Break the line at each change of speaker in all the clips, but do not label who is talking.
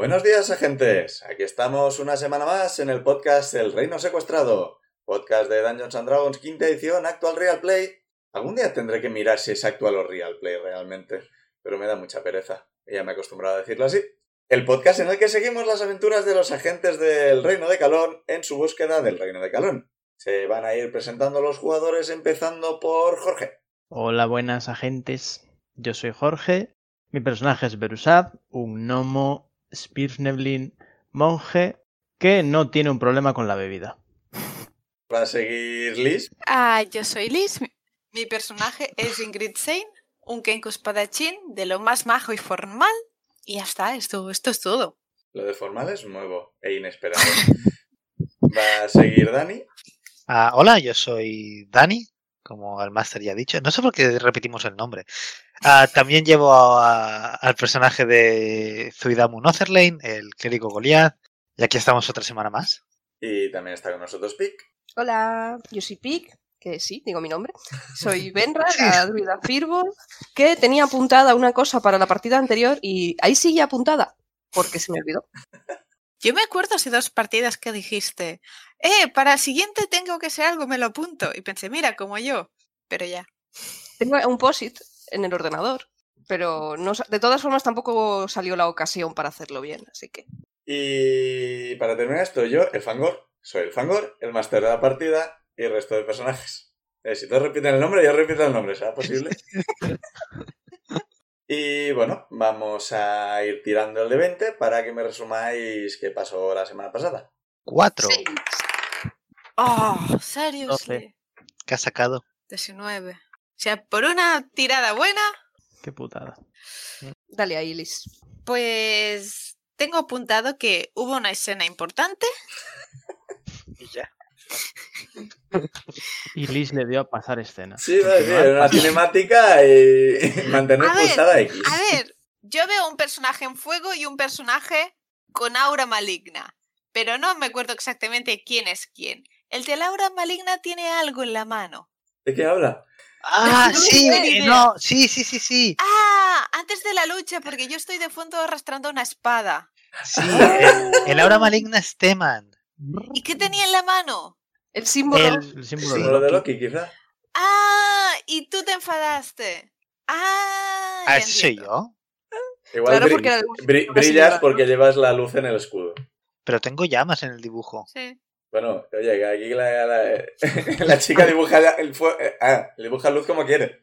Buenos días, agentes. Aquí estamos una semana más en el podcast El Reino Secuestrado, podcast de Dungeons and Dragons, quinta edición, actual Real Play. Algún día tendré que mirar si es actual o Real Play realmente, pero me da mucha pereza. Ya me he acostumbrado a decirlo así. El podcast en el que seguimos las aventuras de los agentes del Reino de Calón en su búsqueda del Reino de Calón. Se van a ir presentando los jugadores empezando por Jorge.
Hola, buenas agentes. Yo soy Jorge. Mi personaje es Berusad, un gnomo Spirfneblin monje que no tiene un problema con la bebida.
Va a seguir Liz.
Ah, yo soy Liz. Mi, mi personaje es Ingrid Sein, un Kenko espadachín de lo más majo y formal. Y ya está, esto, esto es todo.
Lo de formal es nuevo e inesperado. Va a seguir Dani.
Ah, hola, yo soy Dani, como el máster ya ha dicho. No sé por qué repetimos el nombre. Ah, también llevo a- al personaje de Zuidamu Notherlane, el clérigo Goliath. Y aquí estamos otra semana más.
Y también está con nosotros Pic.
Hola, yo soy Pic, que sí, digo mi nombre. Soy Benra, la druida Firbolg, que tenía apuntada una cosa para la partida anterior y ahí sigue apuntada, porque se me olvidó.
Yo me acuerdo hace dos partidas que dijiste, eh, para el siguiente tengo que ser algo, me lo apunto. Y pensé, mira, como yo. Pero ya.
Tengo un POSIT en el ordenador, pero no, sa- de todas formas tampoco salió la ocasión para hacerlo bien, así que...
Y para terminar esto, yo, el Fangor. Soy el Fangor, el máster de la partida y el resto de personajes. Eh, si todos repiten el nombre, yo repito el nombre, ¿será posible? y bueno, vamos a ir tirando el de 20 para que me resumáis qué pasó la semana pasada.
Cuatro.
Sí.
Oh, seriously.
¿Qué has sacado?
19. O sea, por una tirada buena,
Qué putada.
Dale ahí, Liz.
pues tengo apuntado que hubo una escena importante.
Y ya.
Y Liz le dio a pasar escena.
Sí, va a decir, era una cinemática y mantener
A ver,
pulsada X.
A ver, yo veo un personaje en fuego y un personaje con aura maligna, pero no me acuerdo exactamente quién es quién. El de la aura maligna tiene algo en la mano.
¿De qué habla?
Ah,
No
sí, no, sí, sí, sí, sí.
Ah, antes de la lucha, porque yo estoy de fondo arrastrando una espada.
Sí, el, el aura maligna es Teman.
¿Y qué tenía en la mano?
El símbolo...
El-
El símbolo
Sí.
de Loki.
Loki, quizá.
Ah, y tú te enfadaste. Ah,
Ah, soy
entiendo.
yo.
Igual
Claro, porque
brillas porque llevas la luz en el escudo.
Pero tengo llamas en el dibujo.
Sí.
Bueno, oye, que aquí la, la, la chica dibuja la- el eh, ah, dibuja luz como quiere.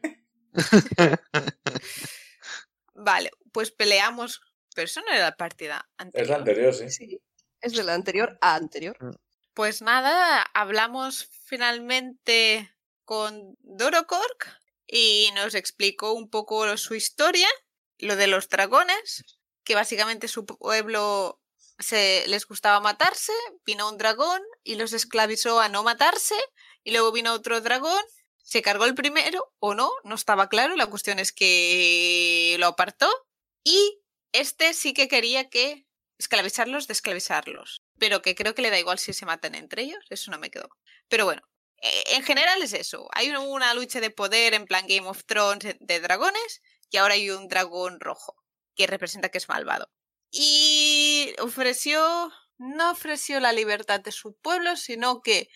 Vale, pues peleamos. Pero eso no era la partida anterior.
Es la anterior, sí.
Sí, es de la anterior a anterior.
Pues nada, hablamos finalmente con Dorocork y nos explicó un poco su historia, lo de los dragones, que básicamente su pueblo se les gustaba matarse, vino un dragón y los esclavizó a no matarse, y luego vino otro dragón, se cargó el primero o no, no estaba claro, la cuestión es que lo apartó y este sí que quería que esclavizarlos, desclavizarlos. Pero que creo que le da igual si se matan entre ellos, eso no me quedó. Pero bueno, eh, en general es eso. Hay una- una lucha de poder en plan Game of Thrones de dragones y ahora hay un dragón rojo que representa que es malvado. Y ofreció, no ofreció la libertad de su pueblo, sino que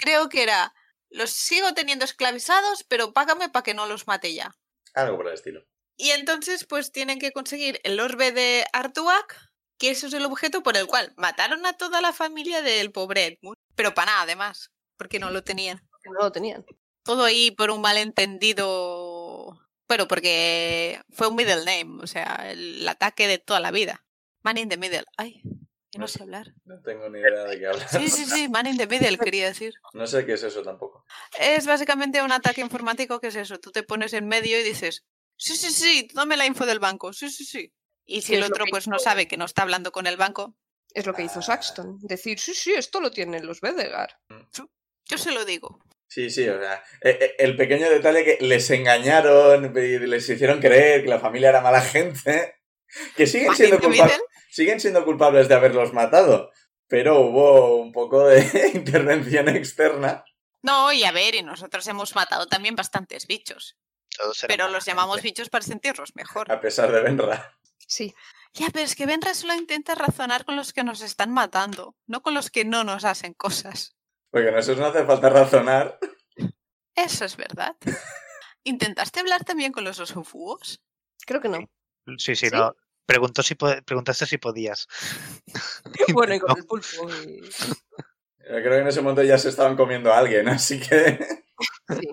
creo que era, los sigo teniendo esclavizados, pero págame para que no los mate ya.
Algo por el estilo.
Y entonces, pues tienen que conseguir el orbe de Artuak, que eso es el objeto por el cual mataron a toda la familia del pobre Edmund. Pero para nada, además, porque no lo tenían.
no lo tenían.
Todo ahí por un malentendido. Bueno, porque fue un middle name, o sea, el ataque de toda la vida. Man in the middle. Ay, que no sé hablar.
No tengo ni idea de qué hablar.
Sí, sí, sí, man in the middle quería decir.
No sé qué es eso tampoco.
Es básicamente un ataque informático que es eso. Tú te pones en medio y dices, sí, sí, sí, dame la info del banco, sí, sí, sí. Y si el otro pues no sabe que no está hablando con el banco,
Es lo que hizo Saxton. Decir, sí, sí, esto lo tienen los Vedegar.
yo se lo digo.
Sí, sí, o sea, eh, eh, el pequeño detalle que les engañaron y les hicieron creer que la familia era mala gente, que siguen siendo, culpa- siguen siendo culpables de haberlos matado, pero hubo un poco de intervención externa.
No, y a ver, y nosotros hemos matado también bastantes bichos,
Todos
pero los llamamos
gente.
bichos para sentirnos mejor.
A pesar de Benra.
Sí.
Ya, pero es que Benra solo intenta razonar con los que nos están matando, no con los que no nos hacen cosas.
Porque a nosotros no hace falta razonar.
Eso es verdad. ¿Intentaste hablar también con los osofugos?
Creo que no.
Sí, sí,
¿Sí?
no. Preguntó si preguntaste si podías.
bueno, y con
No.
el pulpo. y-
Yo creo que en ese momento ya se estaban comiendo a alguien, así que...
sí.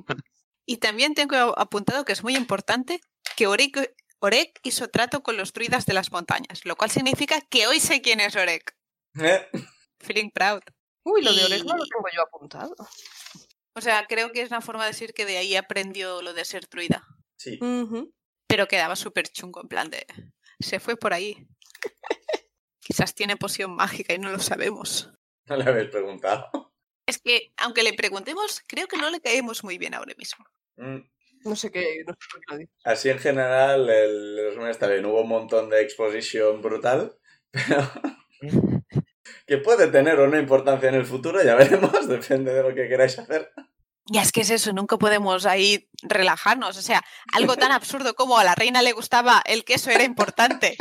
Y también tengo apuntado que es muy importante que Orek, Orek hizo trato con los druidas de las montañas, lo cual significa que hoy sé quién es Orek.
¿Eh?
Feeling proud.
Uy, lo de
Y-
no lo tengo yo apuntado.
O sea, creo que es una forma de decir que de ahí aprendió lo de ser druida.
Sí.
Pero quedaba súper chungo, en plan de... Se fue por ahí. Quizás tiene poción mágica y no lo sabemos.
No le habéis preguntado.
Es que, aunque le preguntemos, creo que no le caemos muy bien ahora mismo.
Mm.
No sé qué, no sé por qué lo dices.
Así en general, el resumen está bien. Hubo un montón de exposición brutal, pero que puede tener o no importancia en el futuro, ya veremos, depende de lo que queráis hacer.
Y es que es eso, nunca podemos ahí relajarnos. O sea, algo tan absurdo como a la reina le gustaba el queso era importante.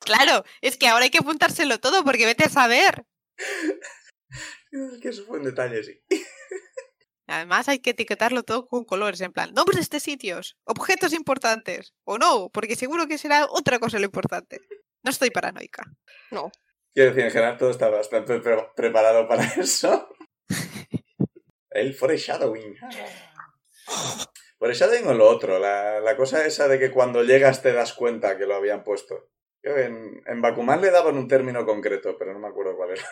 Claro, es que ahora hay que apuntárselo todo porque vete a saber.
Es que eso fue un detalle, sí.
Además hay que etiquetarlo todo con colores, en plan, nombres de sitios, objetos importantes, o no, porque seguro que será otra cosa lo importante. No estoy paranoica.
No.
Quiero decir, en general todo está bastante pre- preparado para eso. El foreshadowing. Foreshadowing o lo otro, la, la cosa esa de que cuando llegas te das cuenta que lo habían puesto. Creo que en, en Bakuman le daban un término concreto, pero no me acuerdo cuál era.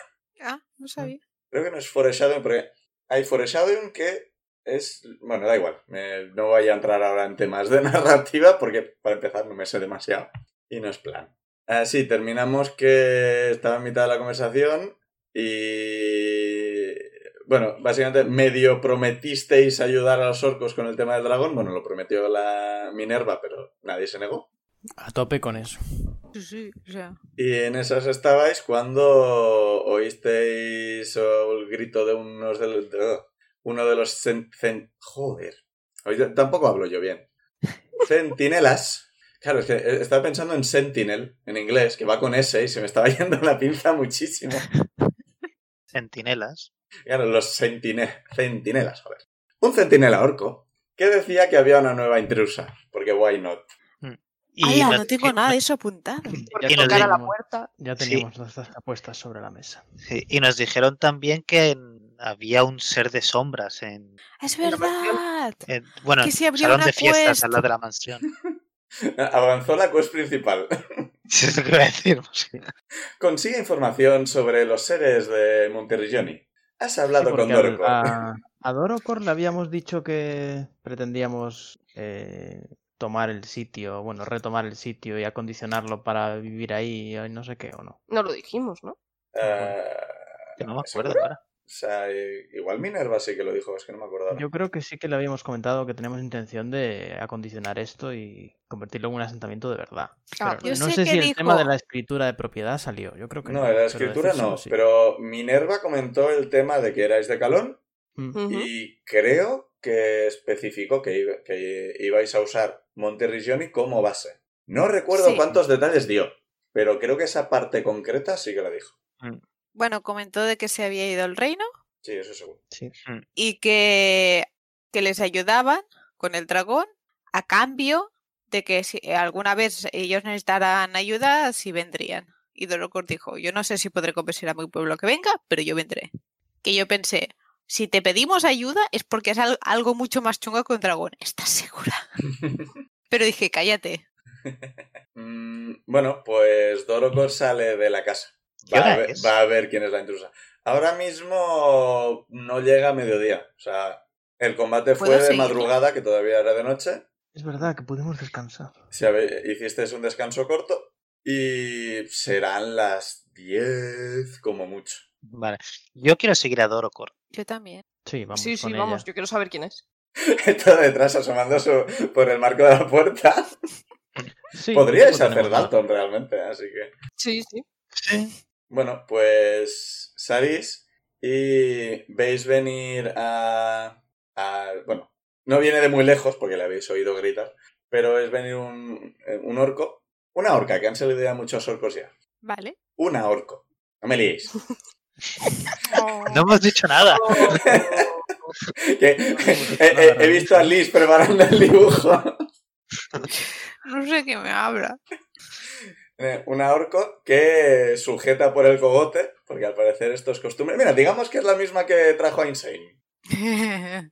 Ah, no sabía.
Creo que no es foreshadowing, porque hay foreshadowing que es... Bueno, da igual, me- no voy a entrar ahora en temas de narrativa porque para empezar no me sé demasiado y no es plan. Así, terminamos que estaba en mitad de la conversación y... Bueno, básicamente medio prometisteis ayudar a los orcos con el tema del dragón. Bueno, lo prometió la Minerva, pero nadie se negó.
A tope con eso.
Sí, sí, o sea.
Y en esas estabais cuando oísteis el grito de unos de los, de- uno de los cen- cen- joder. Hoy tampoco hablo yo bien. Centinelas. Claro, es que eh, estaba pensando en Sentinel, en inglés, que va con S y se me estaba yendo la pinza muchísimo.
Centinelas.
Claro, los centine- centinelas, joder. Un centinela orco que decía que había una nueva intrusa, porque why not?
Y
¡Hala!
nos
No tengo nada de eso apuntado.
Por
Y nos
tocar a la puerta.
Ya
Sí.
teníamos nuestras apuestas sobre la mesa.
sí, y nos dijeron también que en- había un ser de sombras en,
Es
En la mansión.
verdad.
en- bueno,
Que
salón
una
de fiestas
quest.
al lado de la mansión.
Avanzó la quest principal.
Sí, es lo que iba a decir. sí.
Consigue información sobre los seres de Monterrigioni. Has hablado
Sí,
con Dorocor.
A, a Dorocor le habíamos dicho que pretendíamos eh, tomar el sitio, bueno, retomar el sitio y acondicionarlo para vivir ahí, y no sé qué, o no.
No lo dijimos, ¿no?
Que no me acuerdo ahora.
O sea, eh, igual Minerva sí que lo dijo, es que no me acuerdo.
Yo creo que sí que le habíamos comentado que tenemos intención de acondicionar esto y convertirlo en un asentamiento de verdad.
Ah,
yo
no
sé
sé
que
si el tema de la escritura de propiedad salió. Yo creo que no.
No, la escritura no,
sí.
pero Minerva comentó el tema de que erais de Calón
Mm.
Y creo que especificó que, iba- que ibais a usar Monterrigioni como base. No recuerdo
Sí.
cuántos detalles dio, pero creo que esa parte concreta sí que la dijo.
Bueno, comentó de que se había ido al reino
Sí, eso seguro.
Sí.
y que, que les ayudaban con el dragón a cambio de que si alguna vez ellos necesitaran ayuda, sí vendrían. Y Dorocor dijo, yo no sé si podré convencer a mi pueblo que venga, pero yo vendré. Que yo pensé, si te pedimos ayuda es porque es al- algo mucho más chungo que un dragón. ¿Estás segura? pero dije, cállate.
Mm, bueno, pues Dorocor sale de la casa.
¿Qué
Va a, ver,
es?
va a ver quién es la intrusa. Ahora mismo no llega a mediodía. O sea, El combate fue
¿Puedo
de madrugada, que todavía era de noche.
Es verdad que podemos descansar.
Si hicisteis un descanso corto y serán las 10 como mucho.
Vale. Yo quiero seguir a Dorocor.
Yo también.
Sí, vamos
sí, sí,
con
vamos,
ella.
yo quiero saber quién es.
Está detrás asomando su- por el marco de la puerta.
Sí,
Podríais hacer. Dalton realmente, así que...
Sí, sí.
Sí.
Bueno, pues salís y veis venir a, a- Bueno, no viene de muy lejos porque le habéis oído gritar, pero es venir un, un orco. Una orca, que han salido ya muchos orcos ya.
Vale.
Una orco. No me liéis.
No hemos dicho nada.
He- he visto a Liz preparando el dibujo.
No sé qué me habla.
Eh, Una orco que sujeta por el cogote, porque al parecer esto es costumbre. Mira, digamos que es la misma que trajo a Insane.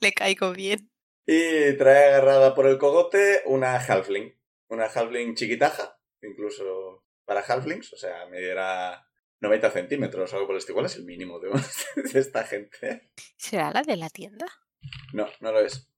Le caigo bien.
Y trae agarrada por el cogote una halfling. Una halfling chiquitaja, incluso para halflings, o sea, medirá 90 centímetros o algo por el estilo. ¿Cuál es el mínimo de, de esta gente?
¿Será la de la tienda?
No, no lo es.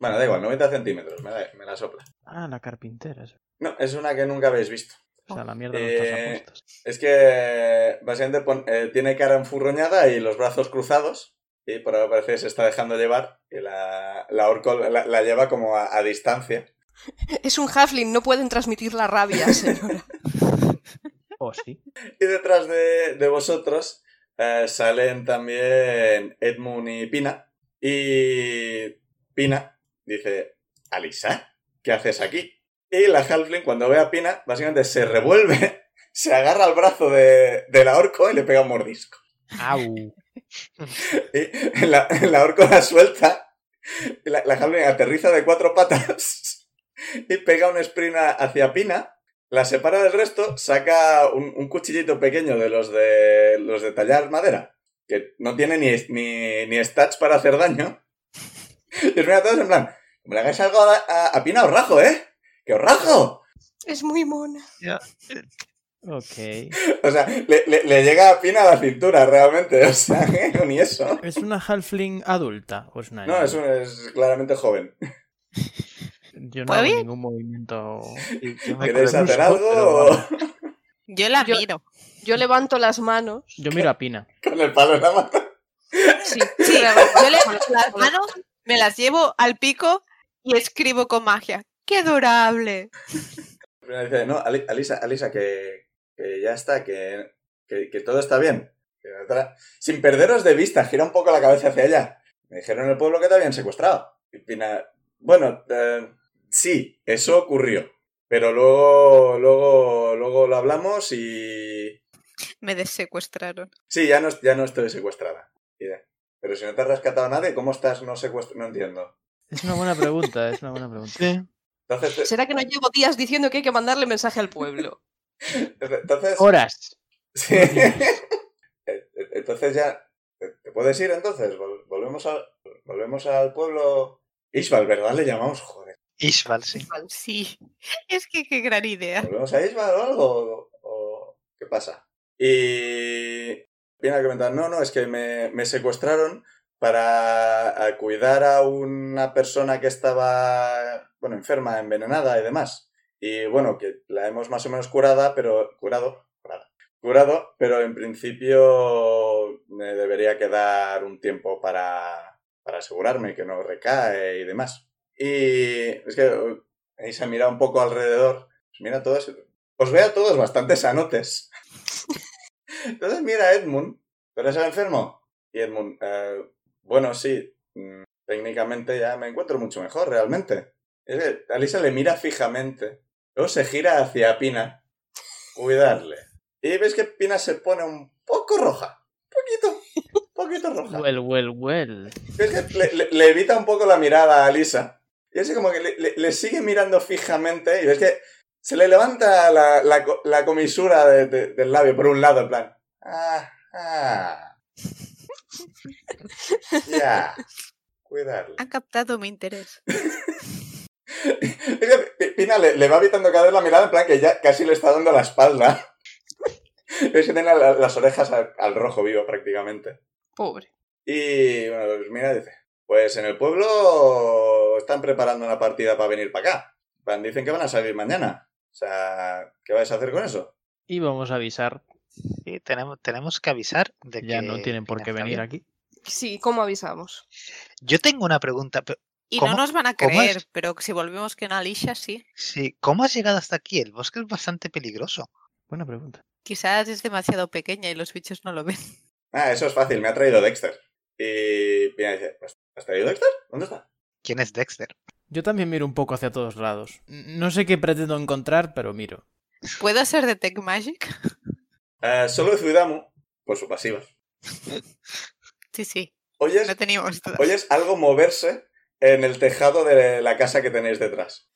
Bueno, da igual, 90 centímetros, me la, me la sopla.
Ah, la carpintera. eso.
No, es una que nunca habéis visto.
O sea, la mierda de
Eh,
apuestas.
Es que básicamente pon- eh, tiene cara enfurroñada y los brazos cruzados. Y por ahora parece que se está dejando llevar. Y la, la orco la, la lleva como a, a distancia.
Es un halfling, no pueden transmitir la rabia, señora.
Oh, sí.
Y detrás de, de vosotros eh, salen también Edmund y Pina. Y Pina dice, Alisa, ¿qué haces aquí? Y la Halfling, cuando ve a Pina, básicamente se revuelve, se agarra al brazo de, de la orco y le pega un mordisco.
Au.
Y la, la orco la suelta. La, la Halfling aterriza de cuatro patas y pega un sprint hacia Pina. La separa del resto, saca un, un cuchillito pequeño de los de los de tallar madera, que no tiene ni, ni, ni stats para hacer daño. Y os mira a todos en plan, como le hagáis algo a, a- a Pina, os rajo, ¿eh? ¡Que os rajo!
Es muy mona.
Ok.
O sea, le, le- le llega a Pina a la cintura realmente, o sea, ni eso.
¿Es una halfling adulta o es una
No, es, un- es claramente joven.
Yo no
¿Puede
hago
bien?
ningún movimiento.
Me
¿Queréis hacer algo
pero.
Yo la
Yo-
miro.
Yo levanto las manos.
Yo miro a Pina.
con el palo en la mano?
Sí,
Sí,
levanto
yo le
manos.
las manos, me las llevo al pico y escribo con magia. ¡Qué adorable!
No, Ali- Alisa, Alisa, que, que ya está, que, que, que todo está bien. Sin perderos de vista, gira un poco la cabeza hacia allá. Me dijeron en el pueblo que te habían secuestrado. Bueno, eh, sí, eso ocurrió. Pero luego, luego, luego lo hablamos y...
Me desecuestraron.
Sí, ya no, ya no estoy secuestrada. Pero si no te has rescatado a nadie, ¿cómo estás no secuestrada? No entiendo.
Es una buena pregunta, es una buena pregunta.
Sí.
Entonces, te-
¿Será que no llevo días diciendo que hay que mandarle mensaje al pueblo?
entonces...
Horas.
Sí. Entonces ya. ¿Te te puedes ir entonces? Vol- Volvemos, a, volvemos al pueblo. Ishbal, ¿verdad? Le llamamos, joder.
Ishbal, sí.
Sí, es que qué gran idea.
¿Volvemos a Ishbal o algo? ¿O, o qué pasa? Y. Viene a comentar, no, no, es que me, me secuestraron para cuidar a una persona que estaba, bueno, enferma, envenenada y demás. Y bueno, que la hemos más o menos curada, pero curado, curada, curado, pero en principio me debería quedar un tiempo para, para asegurarme que no recae y demás. Y es que uh, ahí se mira un poco alrededor, mira todos, os veo a todos bastante sanotes. Entonces mira a Edmund, ¿pero es enfermo? Y Edmund, "Eh, bueno, sí, mm, técnicamente ya me encuentro mucho mejor, realmente. Es que Alisa le mira fijamente, luego se gira hacia Pina, cuidarle. Y ves que Pina se pone un poco roja, poquito, un poquito roja.
Well, well, well.
Es que le, le- le evita un poco la mirada a Alisa. Y así como que le, sigue mirando fijamente y ves que se le levanta la, la co- la comisura de- de- del labio por un lado, en plan. Ah, ah. Ya. Cuidarle.
Han captado mi interés.
Pina le, le va evitando cada vez la mirada, en plan que ya casi le está dando la espalda. Es que tiene la- las orejas al, al rojo vivo prácticamente.
Pobre.
Y bueno, pues mira, dice, pues en el pueblo están preparando una partida para venir para acá. Van- Dicen que van a salir mañana. O sea, ¿qué vais a hacer con eso?
Y vamos a avisar.
Sí, tenemos, tenemos que avisar de
Ya
que
no tienen por qué venir aquí.
Sí, ¿cómo avisamos?
Yo tengo una pregunta. pero-
Y no nos van a
¿Cómo
creer, pero si volvemos que en Alicia sí.
Sí, ¿cómo has llegado hasta aquí? El bosque es bastante peligroso.
Buena pregunta.
Quizás es demasiado pequeña y los bichos no lo ven.
Ah, eso es fácil, me ha traído Dexter. Y Pina dice, "Pues, ¿has traído Dexter? ¿Dónde está?
¿Quién es Dexter?
Yo también miro un poco hacia todos lados. No sé qué pretendo encontrar, pero miro.
¿Puedo ser de Tech Magic?
Eh, solo Zuidamu, por su pasiva.
Sí, sí,
Oyes,
teníamos
algo moverse en el tejado de la casa que tenéis detrás.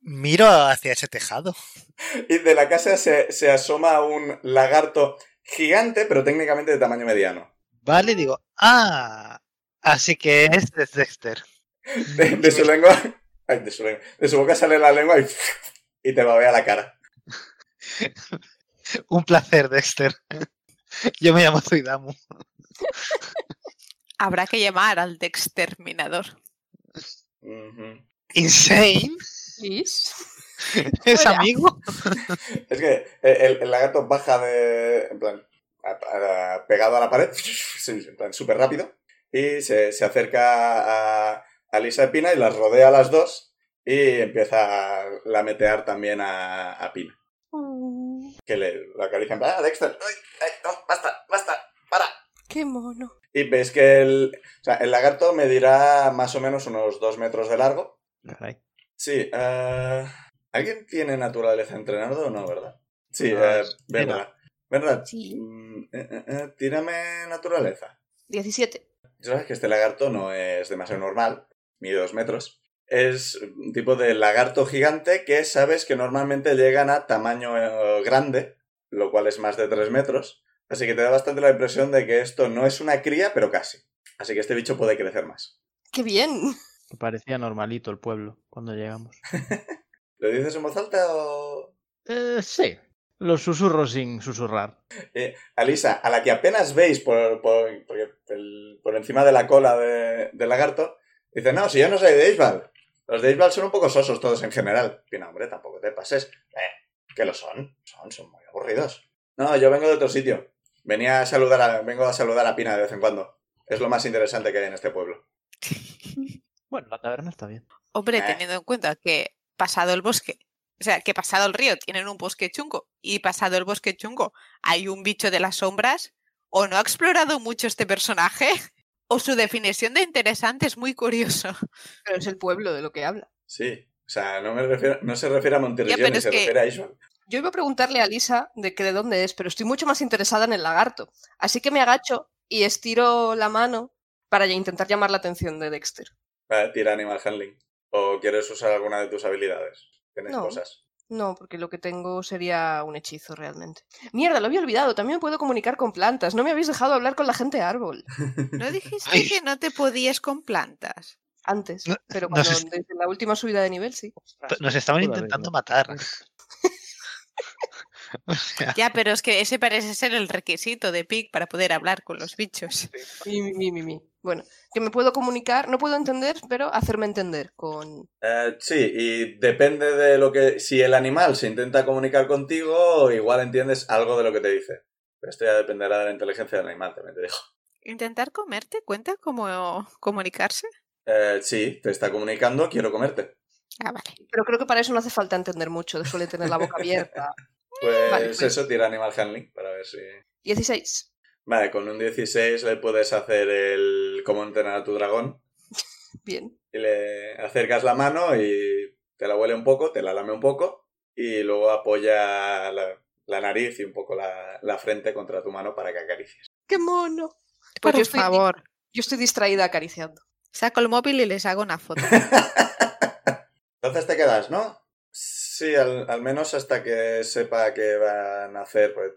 Miro hacia ese tejado.
Y de la casa se, se asoma un lagarto gigante, pero técnicamente de tamaño mediano.
Vale, digo, ah, así que este es Dexter.
De, de su lengua. Ay, de su lengua. De su boca sale la lengua y, y te babea la cara.
Un placer, Dexter. Yo me llamo Zuidamu.
Habrá que llamar al Dexterminador.
Insane. ¿Es amigo?
Es que el, el lagarto baja de. En plan. a- a- pegado a la pared. sí, En plan, súper rápido. Y se, se acerca a, a Lisa y Pina y las rodea a las dos. Y empieza a lametear también a, a Pina. Que le lo acarician. ¡Ah, Dexter! ¡Ay, ay, no! ¡Basta! ¡Basta! ¡Para!
¡Qué mono!
Y ves que el, o sea, el lagarto medirá más o menos unos dos metros de largo.
Caray.
Sí, eh, ¿alguien tiene naturaleza entrenado o no, verdad? Sí, eh, Benra. Benra,
Sí.
mm, eh, eh, tírame naturaleza.
17.
Sabes que este lagarto no es demasiado normal, mide dos metros. Es un tipo de lagarto gigante que sabes que normalmente llegan a tamaño eh, grande, lo cual es más de tres metros. Así que te da bastante la impresión de que esto no es una cría, pero casi. Así que este bicho puede crecer más.
¡Qué bien!
Me parecía normalito el pueblo cuando llegamos.
¿Lo dices en voz alta o...?
Eh, sí. Los susurros sin susurrar.
Eh, Alisa, a la que apenas veis por, por, el- por encima de la cola de- del lagarto, dice, no, si yo no soy de Ishbal. Los de Ishbal son un poco sosos todos en general. Pina, hombre, tampoco te pases. Eh, que lo son. Son, son muy aburridos. No, yo vengo de otro sitio. Venía a saludar a, vengo a saludar a Pina de vez en cuando. Es lo más interesante que hay en este pueblo.
Bueno, la taberna está bien.
Hombre,
Eh.
teniendo en cuenta que pasado el bosque, o sea, que pasado el río tienen un bosque chungo y pasado el bosque chungo hay un bicho de las sombras, o no ha explorado mucho este personaje, o su definición de interesante es muy curioso.
Pero es el pueblo de lo que habla.
Sí. O sea, no, me refiero, no se refiere a Monterrey
es
se
que-
refiere a Ishbal.
Yo iba a preguntarle a Lisa de que de dónde es, pero estoy mucho más interesada en el lagarto. Así que me agacho y estiro la mano para ya intentar llamar la atención de Dexter.
Vale, tira Animal Handling. ¿O quieres usar alguna de tus habilidades? Tienes
No.
cosas.
No, porque lo que tengo sería un hechizo realmente. Mierda, lo había olvidado. También me puedo comunicar con plantas. No me habéis dejado hablar con la gente árbol.
¿No dijiste
Ay.
que no te podías con plantas?
Antes.
No-
Pero cuando, desde la última subida de nivel, sí.
Nos estaban intentando matar. O sea,
Ya, pero es que ese parece ser el requisito de Pig para poder hablar con los bichos.
Mi, mi, mi, mi, mi. Bueno, que me puedo comunicar, no puedo entender, pero hacerme entender con...
Eh, sí, y depende de lo que... Si el animal se intenta comunicar contigo, igual entiendes algo de lo que te dice. Pero esto ya dependerá de la inteligencia del animal, también te digo.
¿Intentar comerte cuenta como comunicarse?
Eh, sí, te está comunicando, quiero comerte.
Ah, vale.
Pero creo que para eso no hace falta entender mucho, suele tener la boca abierta.
Pues,
Vale, pues.
eso, tira Animal Handling para ver si...
16.
Vale, con un 16 le puedes hacer el cómo entrenar a tu dragón.
Bien.
Y le acercas la mano y te la huele un poco, te la lame un poco y luego apoya la, la nariz y un poco la, la frente contra tu mano para que acaricies.
¡Qué mono! Pues
Por
yo estoy,
favor.
yo estoy distraída acariciando.
Saco el móvil y les hago una foto.
Entonces te quedas, ¿no? Sí, al, al menos hasta que sepa qué van a hacer. pues,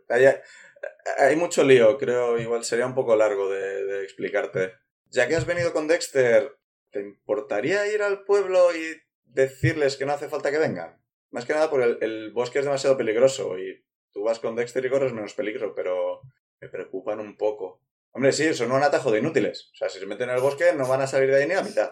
hay, mucho lío, creo. Igual sería un poco largo de, explicarte. Ya que has venido con Dexter, ¿te importaría ir al pueblo y decirles que no hace falta que vengan? Más que nada porque el, bosque es demasiado peligroso y tú vas con Dexter y corres menos peligro, pero me preocupan un poco. Hombre, sí, son un atajo de inútiles. O sea, si se meten en el bosque no van a salir de ahí ni a mitad.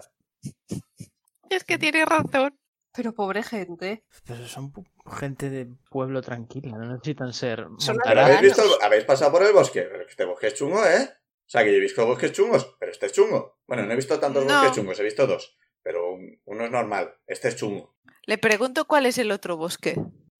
Es que tiene razón.
Pero pobre gente.
Pero son gente de pueblo tranquila, no necesitan ser.
¿habéis, visto el- ¿Habéis pasado por el bosque? Pero que este bosque es chungo, ¿eh? O sea, que yo he visto bosques chungos, pero este es chungo. Bueno, no he visto tantos
No.
bosques chungos, he visto dos. Pero un- uno es normal, este es chungo.
Le pregunto cuál es el otro bosque.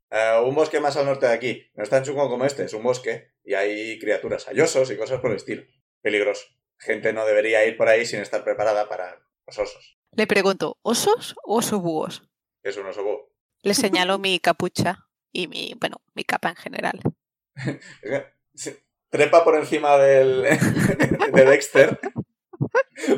Eh, un bosque más al norte de aquí. No es tan chungo como este, es un bosque. Y hay criaturas, hay osos y cosas por el estilo. Peligroso. Gente no debería ir por ahí sin estar preparada para los osos.
Le pregunto, ¿osos o osobúos?
Que es un oso búho.
Le señalo mi capucha y mi, bueno, mi capa en general.
Trepa por encima del, de Dexter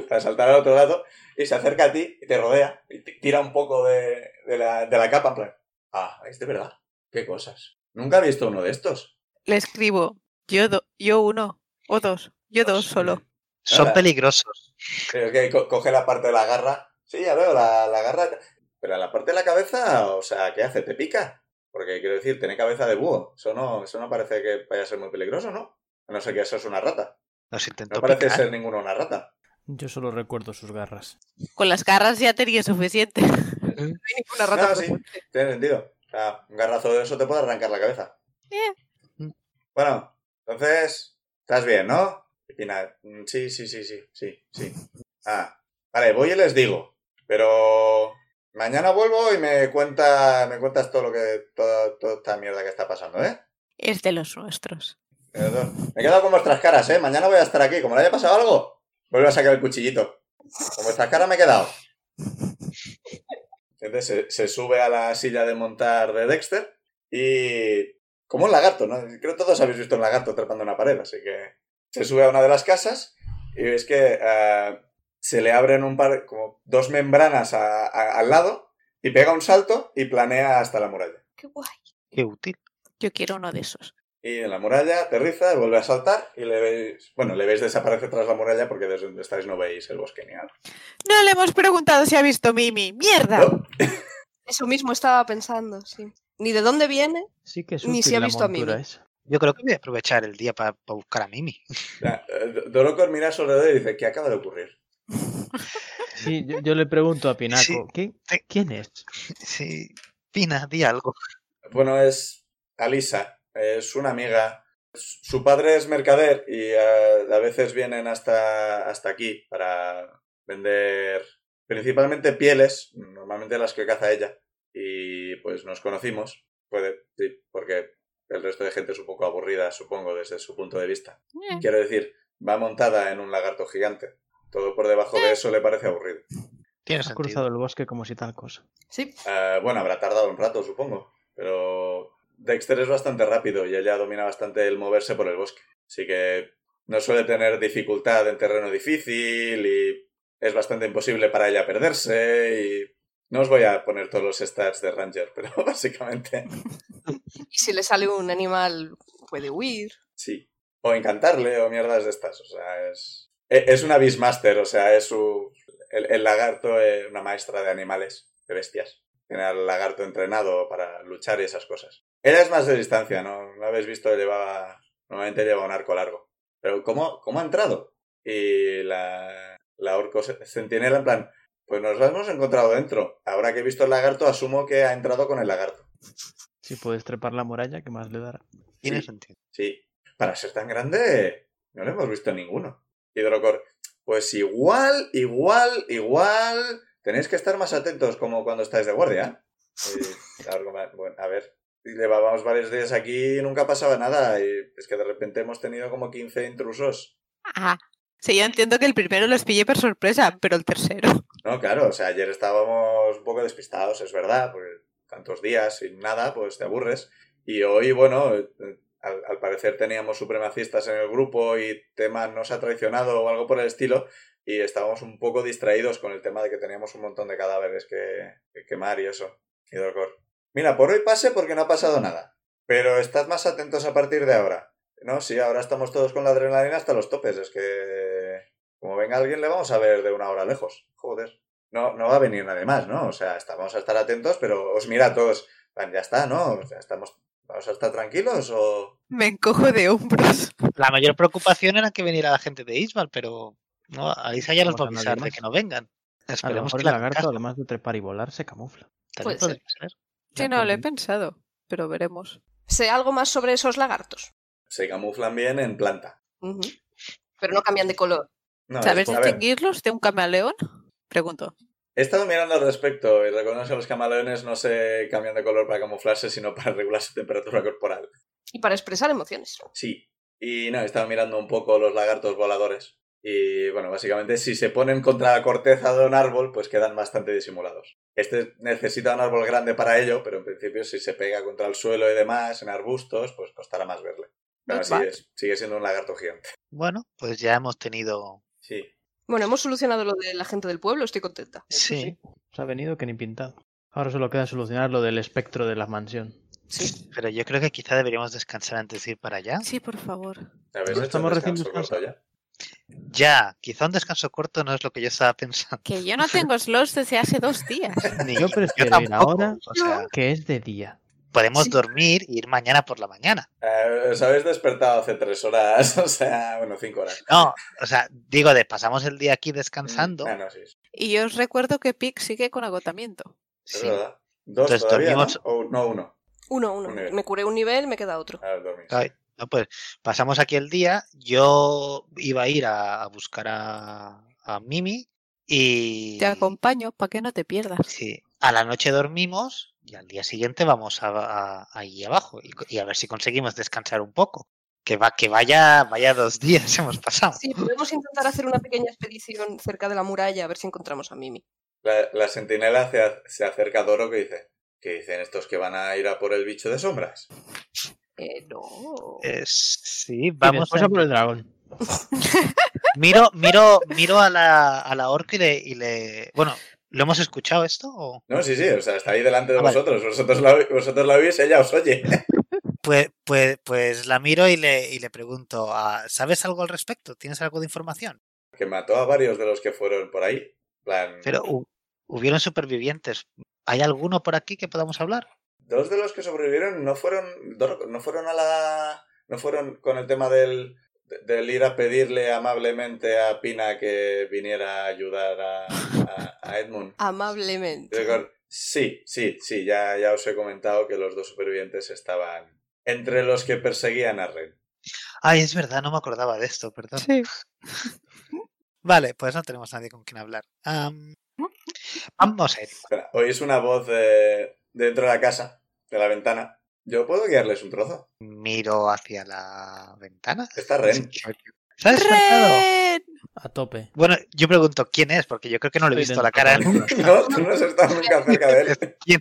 para saltar al otro lado y se acerca a ti y te rodea y te tira un poco de, de la, de la capa en plan, ah, es de verdad, qué cosas. Nunca he visto uno de estos.
Le escribo, yo, do- yo uno o dos, yo dos solo.
Son peligrosos.
Pero que co- coge la parte de la garra. Sí, ya veo, la, la garra. Pero la parte de la cabeza, o sea, ¿qué hace? ¿Te pica? Porque quiero decir, tiene cabeza de búho. Eso no, eso no parece que vaya a ser muy peligroso, ¿no? A no ser que eso es una rata.
Los
No
intento
parece
picar.
ser ninguna una rata.
Yo solo recuerdo sus garras.
Con las garras ya tenía suficiente.
No hay ninguna rata
No, sí. Tiene sentido. O sea, un garrazo de eso te puede arrancar la cabeza.
Eh.
Bueno, entonces, estás bien, ¿no? "Mm, sí, sí, sí, sí, sí, sí. Ah, vale, voy y les digo. Pero mañana vuelvo y me cuenta, me cuentas todo lo que, toda, toda esta mierda que está pasando, ¿eh?
Es de los nuestros.
Me he quedado con vuestras caras, ¿eh? Mañana voy a estar aquí. Como le haya pasado algo, vuelvo a sacar el cuchillito. Con vuestras caras me he quedado. Entonces se, se sube a la silla de montar de Dexter y... Como un lagarto, ¿no? Creo que todos habéis visto un lagarto trepando una pared, así que... Se sube a una de las casas y ves que eh, se le abren un par, como dos membranas a- a- al lado y pega un salto y planea hasta la muralla.
Qué guay.
Qué útil.
Yo quiero uno de esos.
Y en la muralla aterriza, vuelve a saltar y le veis, bueno, le veis desaparecer tras la muralla porque desde donde estáis no veis el bosque ni nada.
No le hemos preguntado si ha visto Mimi. ¡Mierda!
No,
Eso mismo estaba pensando, sí. Ni de dónde viene.
Sí que es
Ni si ha visto a Mimi.
esa.
Yo creo que voy a aprovechar el día para buscar a Mimi.
eh, Dorocor mira a su alrededor y dice, ¿qué acaba de ocurrir?
Sí, yo, yo le pregunto a Pinaco,
Sí.
¿qué-. ¿quién es?
Sí. Pina, di algo.
Bueno, es Alisa, es una amiga. Su padre es mercader y eh, a veces vienen hasta, hasta aquí para vender principalmente pieles, normalmente las que caza ella. Y pues nos conocimos, puede, sí, porque el resto de gente es un poco aburrida, supongo, desde su punto de vista.
Eh,
Quiero decir, va montada en un lagarto gigante. Todo por debajo de eso le parece aburrido.
Tiene
Ha
sentido.
cruzado el bosque como si tal cosa.
Sí.
Eh, bueno, habrá tardado un rato, supongo. Pero Dexter es bastante rápido y ella domina bastante el moverse por el bosque. Así que no suele tener dificultad en terreno difícil y es bastante imposible para ella perderse y... No os voy a poner todos los stats de Ranger, pero básicamente
Y si le sale un animal, puede huir.
sí. O encantarle o mierdas de estas. O sea, es... e- Es una Beastmaster, o sea, es su... El, el lagarto es una maestra de animales, de bestias. Tiene al lagarto entrenado para luchar y esas cosas. Ella es más de distancia, ¿no? ¿No habéis visto? Llevaba... Normalmente lleva un arco largo. Pero ¿cómo, cómo ha entrado? Y la, la orco centinela en plan... Pues nos la hemos encontrado dentro. Ahora que he visto el lagarto, asumo que ha entrado con el lagarto.
Si puedes trepar la muralla, ¿qué más le dará?
Tiene
Sí.
sentido.
Sí. Para ser tan grande, no le hemos visto ninguno. Hidrocor, pues igual, igual, igual. Tenéis que estar más atentos como cuando estáis de guardia. Y, claro, como- bueno, a ver, llevábamos varios días aquí y nunca pasaba nada. Y es que de repente hemos tenido como 15 intrusos.
Ah, sí, yo entiendo que el primero los pillé por sorpresa, pero el tercero.
No, claro, o sea, ayer estábamos un poco despistados, es verdad, porque tantos días sin nada, pues te aburres. Y hoy, bueno, al, parecer teníamos supremacistas en el grupo y tema nos ha traicionado o algo por el estilo, y estábamos un poco distraídos con el tema de que teníamos un montón de cadáveres que, que quemar y eso. Hidrocor. Mira, por hoy pase porque no ha pasado nada, pero estad más atentos a partir de ahora. No, sí, ahora estamos todos con la adrenalina hasta los topes, es que como venga alguien le vamos a ver de una hora lejos. Joder. No, no va a venir nadie más, ¿no? O sea, vamos a estar atentos, pero os mira a todos. Ya está, ¿no? O sea, estamos, ¿Vamos a estar tranquilos o...?
Me encojo de hombros.
La mayor preocupación era que viniera la gente de Isbal, pero no, Alisa ya los va a avisar de que no vengan.
A lo
Esperemos
mejor
que
el lagarto, además de trepar y volar, se camufla.
También
Puede
ser.
Sí, no, lo he pensado, pero veremos.
Sé algo más sobre esos lagartos.
Se camuflan bien en planta.
Pero no cambian de color.
No,
¿Sabes distinguirlos de un camaleón? Pregunto.
He estado mirando al respecto y reconozco que los camaleones no se cambian de color para camuflarse, sino para regular su temperatura corporal.
Y para expresar emociones.
Sí. Y no, he estado mirando un poco los lagartos voladores. Y bueno, básicamente si se ponen contra la corteza de un árbol, pues quedan bastante disimulados. Este necesita un árbol grande para ello, pero en principio si se pega contra el suelo y demás, en arbustos, pues costará más verle. Pero es, sigue siendo un lagarto gigante.
Bueno, pues ya hemos tenido.
Sí.
Bueno, hemos solucionado lo de la gente del pueblo, estoy contenta.
Eso
Sí,
Se ha venido que ni pintado. Ahora solo queda solucionar lo del espectro de la mansión.
Sí.
pero yo creo que quizá deberíamos descansar antes de ir para allá.
Sí, por favor.
¿Habéis
No
hecho
estamos
un
recién descansados.
ya?
Ya, quizá un descanso corto no es lo que yo estaba pensando.
Que yo no tengo slots desde hace dos días.
Ni
Yo prefiero ir
tampoco,
ahora
O sea,
que es de día.
Podemos
Sí.
dormir e ir mañana por la mañana.
Eh, os habéis despertado hace tres horas, o sea, bueno, cinco horas.
No, o sea, digo, de pasamos el día aquí descansando.
Ah, no, sí, sí,
Y yo os recuerdo que Pic sigue con agotamiento.
es verdad. Dos
Entonces
todavía,
dormimos-
¿no? O, no, uno.
Uno, uno.
Un.
Me curé un nivel, me queda otro.
A ver, dormís.
Ay, no, pues pasamos aquí el día. Yo iba a ir a, a buscar a, a Mimi y
Te acompaño para que no te pierdas.
sí, a la noche dormimos y al día siguiente vamos a, a- ahí abajo y, a ver si conseguimos descansar un poco. Que va, que vaya, vaya dos días hemos pasado.
Sí, podemos intentar hacer una pequeña expedición cerca de la muralla a ver si encontramos a Mimi.
La, la sentinela se, a- se acerca a Doro que dice, ¿qué dicen estos que van a ir a por el bicho de sombras?
Eh, no.
Eh, sí, vamos a-
a por el dragón.
Miro, miro, miro a la, a la orca y le, y le- Bueno, ¿lo hemos escuchado esto? o?
No, sí, sí, o sea, está ahí delante de
Ah, vale.
vosotros. Vosotros la, vosotros la oís, ella os oye.
Pues, pues, pues la miro y le, y le pregunto, ah, ¿sabes algo al respecto? ¿Tienes algo de información?
que mató a varios de los que fueron por ahí. Plan,
Pero hu- hubieron supervivientes. ¿Hay alguno por aquí que podamos hablar?
dos de los que sobrevivieron no fueron, no fueron a la, no fueron con el tema del, de- del ir a pedirle amablemente a Pina que viniera a ayudar a, a- a Edmund.
Amablemente.
Sí, sí, sí, ya, ya os he comentado que los dos supervivientes estaban entre los que perseguían a Ren.
Ay, es verdad, no me acordaba de esto, perdón.
Sí.
Vale, pues no tenemos nadie con quien hablar. Am, vamos a ir.
Espera, oís una voz eh, dentro de la casa, de la ventana. ¿Yo puedo guiarles un trozo?
Miro hacia la ventana.
Está Ren.
¿Se ha despertado?
¡Ren!
A tope.
Bueno, yo pregunto, ¿quién es? Porque yo creo que no le he
Estoy
visto la cara nunca.
No, tú no has estado nunca cerca de él.
¿Quién?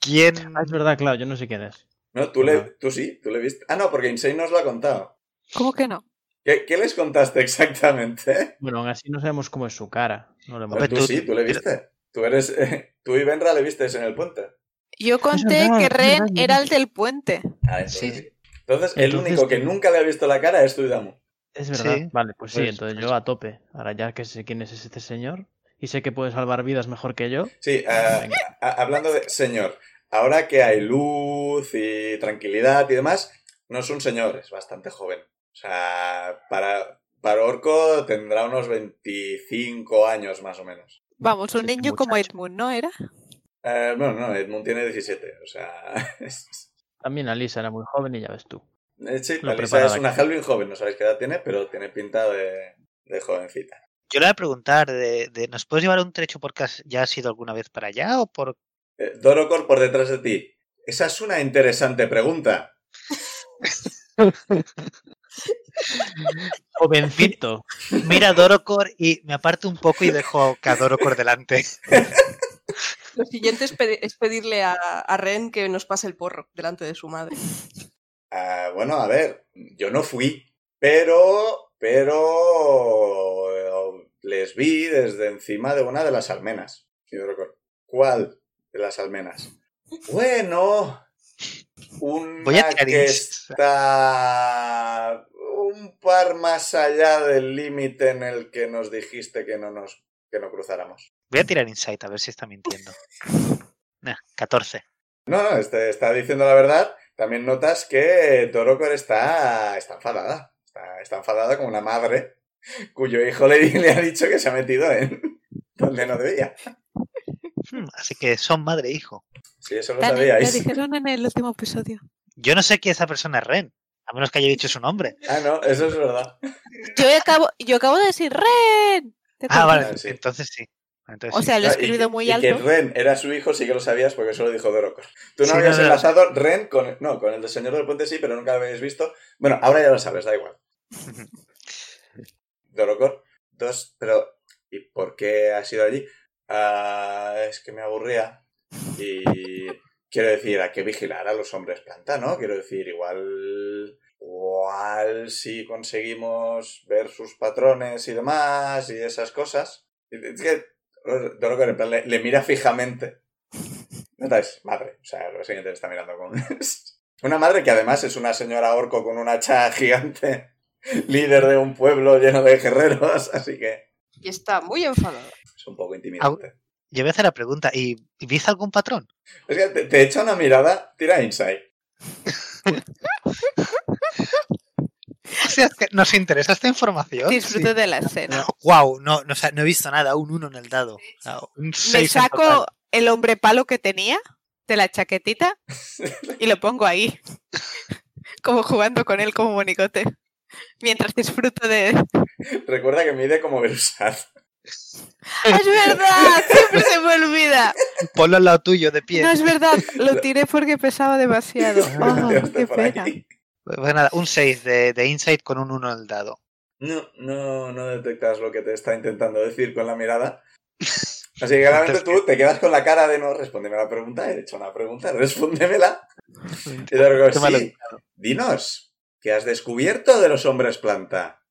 ¿Quién?
Ah, es verdad, claro, yo no sé quién es.
No, tú, le, tú sí, tú le viste. Ah, no, porque Insane nos lo ha contado.
¿Cómo que no?
¿Qué, qué les contaste exactamente?
Bueno, aún así no sabemos cómo es su cara. No lo hemos
Pero tú
tú-
sí, tú le
pero-
viste. Tú eres. eh, tú y Benra le vistes en el puente.
Yo conté
verdad,
que Ren
verdad,
era el del puente.
Ah, entonces
Sí.
Entonces, el
Entonces,
único que nunca le ha visto la cara es Tuidamu.
Es verdad.
Sí,
Vale, pues sí,
pues-
entonces
pues-
yo a tope. Ahora ya que sé quién es este señor y sé que puede salvar vidas mejor que yo.
Sí, a- hablando de señor, ahora que hay luz y tranquilidad y demás, no es un señor, es bastante joven. O sea, para, para Orco tendrá unos 25 años más o menos.
Vamos, un niño como. Edmund, ¿no era?
Eh, no, no, Edmund tiene 17, o sea... es-
También Alisa era muy joven y ya ves tú.
eh, sí,
Lo
la Lisa
preparada
es una Halvin joven, no sabéis qué edad tiene, pero tiene pinta de, de jovencita.
Yo le voy a preguntar, de, de- ¿nos puedes llevar un trecho porque has- ya has ido alguna vez para allá o por
Eh, Dorocor por detrás de ti. Esa es una interesante pregunta.
Jovencito.
Mira a Dorocor y me aparto un poco y dejo que a Dorocor delante.
Lo siguiente es, pedi- es pedirle a, a Ren que nos pase el porro delante de su madre.
Ah, bueno, a ver, yo no fui, pero, pero eh, les vi desde encima de una de las almenas. ¿Cuál de las almenas? Bueno, una
Voy a tirar
que está un par más allá del límite en el que nos dijiste que no nos que no cruzáramos.
Voy a tirar insight a ver si está mintiendo. Nah, 14.
No, no, este está diciendo la verdad, también notas que Dorocor está, está enfadada. Está, está enfadada como una madre cuyo hijo le, le ha dicho que se ha metido en donde no debía.
Hmm, Así que son madre e hijo.
Sí, eso lo
lo
sabíais.
dijeron en el último episodio.
Yo no sé quién esa persona es Ren, a menos que haya dicho su nombre.
Ah, no, eso es verdad.
Yo acabo, yo acabo de decir ¡Ren! ¿Te
Ah, vale,
sí.
entonces sí. Entonces
O sea, lo he
Ah, y
escrito muy
y que
alto.
Ren era su hijo, sí que lo sabías porque eso lo dijo Dorocor. Tú no
Sí,
habías
no, no, no.
enlazado Ren con... No, con el del Señor del Puente sí, pero nunca lo habéis visto. Bueno, ahora ya lo sabes, da igual. Dorocor. Dos, pero... ¿Y por qué has ido allí? Ah, es que me aburría. Y... Quiero decir, hay que vigilar a los hombres planta, ¿no? Quiero decir, igual... Igual si conseguimos ver sus patrones y demás y esas cosas. Es que Dorocor en plan le, le mira fijamente. ¿Notáis? Madre. O sea, lo siguiente le está mirando con... Una madre que además es una señora orco con un hacha gigante, líder de un pueblo lleno de guerreros, así que
Y está muy enfadada.
es un poco intimidante.
Yo voy a hacer la pregunta, ¿y y viste algún patrón?
Es que te, te echa una mirada, tira insight.
O sea, es que nos interesa esta información.
Disfruto de la escena.
Wow, no, no, o sea, no he visto nada, un uno en el dado. Un
Me saco el hombre palo que tenía de la chaquetita y lo pongo ahí. Como jugando con él como monicote. Mientras disfruto de...
Recuerda que mide como Berusat.
¡Es verdad! Siempre se me olvida.
Ponlo al lado tuyo, de pie.
No es verdad, lo tiré porque pesaba demasiado. Oh,
Tiraste
qué pena.
aquí.
Pues nada, un 6 de, de insight con un 1 en el dado.
No, no, no detectas lo que te está intentando decir con la mirada. Así que claramente tú te quedas con la cara de no, respóndeme la pregunta, he hecho una pregunta, respóndemela. Y luego,
Qué malo.
sí, dinos, ¿qué has descubierto de los hombres planta?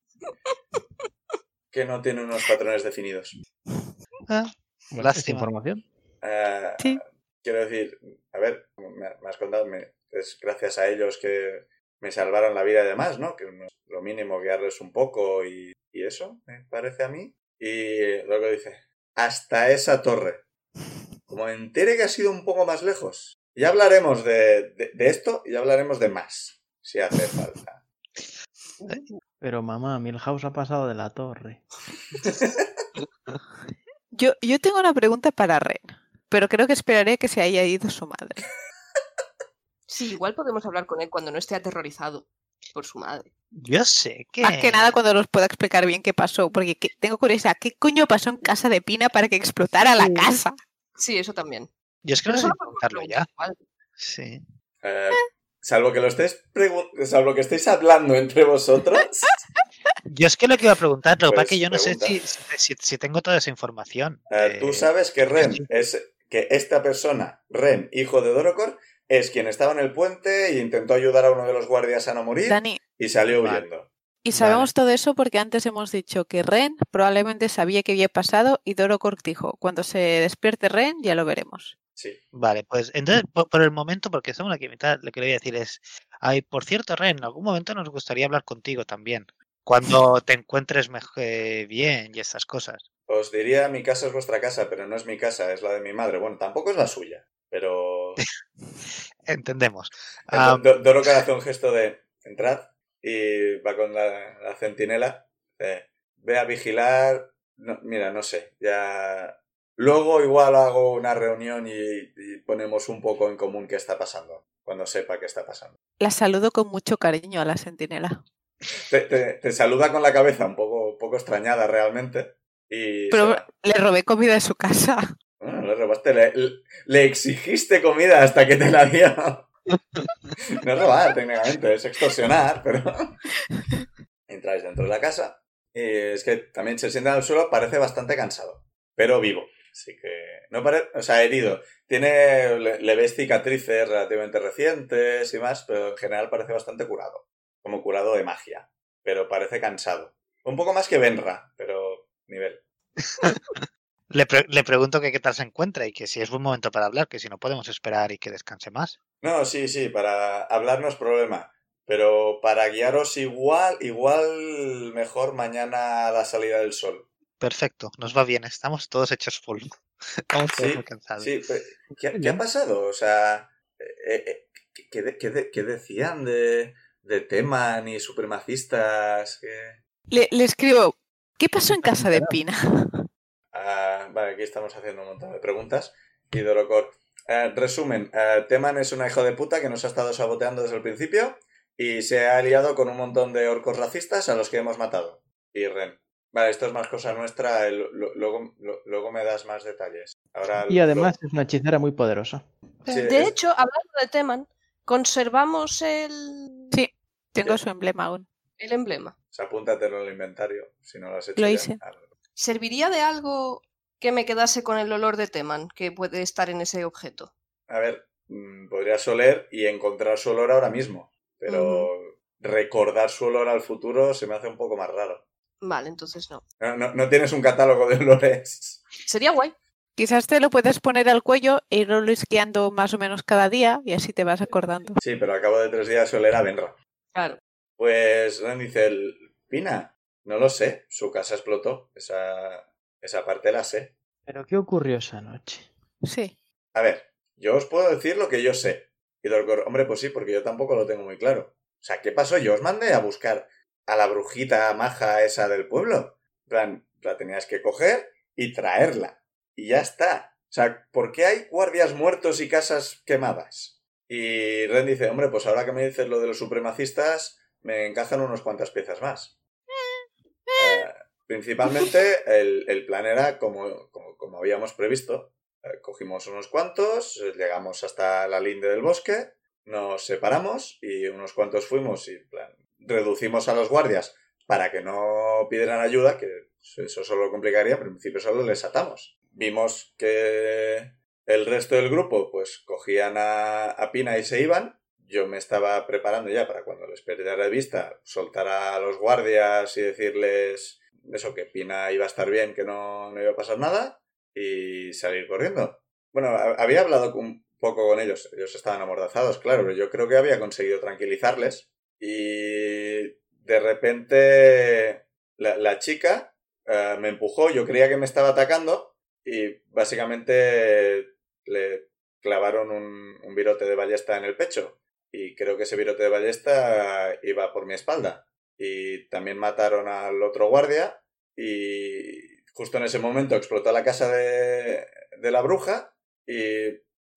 Que no tienen unos patrones definidos.
Ah, Lástima.
esta información.
Eh,
Sí.
Quiero decir, a ver, me, me has contado, me- es gracias a ellos que me salvaron la vida y demás, ¿no? Que lo mínimo guiarles un poco y, y eso, me parece a mí. Y luego dice, hasta esa torre. Como entere que ha sido un poco más lejos. Ya hablaremos de, de- de esto y ya hablaremos de más, si hace falta.
Pero mamá, Milhouse ha pasado de la torre.
Yo, yo tengo una pregunta para Ren, pero creo que esperaré que se haya ido su madre.
Sí, igual podemos hablar con él cuando no esté aterrorizado por su madre.
Yo sé que.
Más que nada cuando nos pueda explicar bien qué pasó, porque que- tengo curiosidad, ¿qué coño pasó en casa de Pina para que explotara la casa?
Sí, eso también.
Yo es que no sé preguntarlo ya. Sí.
Eh, salvo que lo estés pregun- salvo que estéis hablando entre vosotros.
Yo es que lo que iba a preguntar, lo que es
Pues
que yo no sé si, si, si tengo toda esa información.
Eh, Tú sabes que Ren es que esta persona, Ren, hijo de Dorocor, es quien estaba en el puente e intentó ayudar a uno de los guardias a no morir
Dani,
y salió
Vale.
huyendo.
y sabemos todo eso porque antes hemos dicho que Ren probablemente sabía que había pasado y Dorocor dijo, cuando se despierte Ren ya lo veremos.
Sí.
Vale, pues entonces, por, por el momento, porque estamos aquí a mitad, lo que le voy a decir es, ay, por cierto, Ren, en algún momento nos gustaría hablar contigo también. Cuando te encuentres eh, bien y estas cosas.
Os diría mi casa es vuestra casa, pero no es mi casa, es la de mi madre. Bueno, tampoco es la suya, pero
Entendemos. Ah,
Entonces, Do- Dorocor hace un gesto de entrad y va con la, la centinela. dice, ve a vigilar. No, mira, no sé, ya. Luego igual hago una reunión y, y ponemos un poco en común qué está pasando, cuando sepa qué está pasando.
La saludo con mucho cariño a la sentinela.
Te, te- te saluda con la cabeza un poco, un poco extrañada realmente. Y
Pero le robé comida de su casa.
Bueno, le robaste, le, le exigiste comida hasta que te la dio. No es robar, técnicamente, es extorsionar, pero... Entráis dentro de la casa y es que también se sienta en el suelo, parece bastante cansado, pero vivo. Así que no parece, o sea, herido. Tiene, le, le ves cicatrices relativamente recientes y más, pero en general parece bastante curado. Como curado de magia, pero parece cansado. Un poco más que Benra, pero nivel.
le, pre- le pregunto que qué tal se encuentra y que si es buen momento para hablar, que si no podemos esperar y que descanse más.
No, sí, sí, para hablar no es problema. Pero para guiaros igual, igual mejor mañana a la salida del sol.
Perfecto, nos va bien, estamos todos hechos full. Estamos todos
Sí,
muy cansados.
Sí, ¿qué, qué ha pasado? O sea, eh, eh, ¿qué- qué, de- qué de- qué decían de, de Teman y supremacistas? ¿Qué-
Le, le escribo, ¿qué pasó en casa de Pina?
Ah, vale, aquí estamos haciendo un montón de preguntas. Y Dorocor. Eh, resumen, eh, Teman es una hijo de puta que nos ha estado saboteando desde el principio y se ha aliado con un montón de orcos racistas a los que hemos matado. Y Ren. Vale, esto es más cosa nuestra, el- lo- luego, lo- luego me das más detalles. Ahora
Y además es una hechicera muy poderosa.
sí,
De
es-
hecho, hablando de Teman, conservamos el,
Sí, tengo su emblema aún.
el emblema.
o sea, apúntatelo en el inventario, si no lo has hecho
Lo hice.
Ah,
¿Serviría de algo que me quedase con el olor de Teman que puede estar en ese objeto?
A ver, mm, podrías oler y encontrar su olor ahora mismo, pero recordar su olor al futuro se me hace un poco más raro.
Vale, entonces no.
No, no- no tienes un catálogo de olores.
Sería guay.
Quizás te lo puedes poner al cuello e irlo esquiando más o menos cada día y así te vas acordando.
Sí, pero al cabo de tres días oler a Benra.
Claro.
Pues Ren dice, el Pina, no lo sé, su casa explotó, esa, esa parte la sé.
¿Pero qué ocurrió esa noche?
Sí.
A ver, yo os puedo decir lo que yo sé. Y Dorcor, hombre, pues sí, porque yo tampoco lo tengo muy claro. O sea, ¿qué pasó? Yo os mandé a buscar a la brujita maja esa del pueblo. En plan, la tenías que coger y traerla. Y ya está. O sea, ¿por qué hay guardias muertos y casas quemadas? Y Ren dice, hombre, pues ahora que me dices lo de los supremacistas, me encajan unas cuantas piezas más. Eh, principalmente, el, plan era como, como, habíamos previsto. Eh, cogimos unos cuantos, llegamos hasta la linde del bosque, nos separamos y unos cuantos fuimos y plan, reducimos a los guardias para que no pidieran ayuda, que eso solo lo complicaría, pero en principio solo les atamos. Vimos que el resto del grupo pues cogían a, a Pina y se iban. Yo me estaba preparando ya para cuando les perdiera de vista soltar a los guardias y decirles eso, que Pina iba a estar bien, que no, no iba a pasar nada y salir corriendo. Bueno, ha- había hablado un poco con ellos, ellos estaban amordazados, claro, pero yo creo que había conseguido tranquilizarles y de repente la, la chica eh, me empujó, yo creía que me estaba atacando y básicamente le clavaron un virote de ballesta en el pecho y creo que ese virote de ballesta iba por mi espalda. Y también mataron al otro guardia y justo en ese momento explotó la casa de, de la bruja y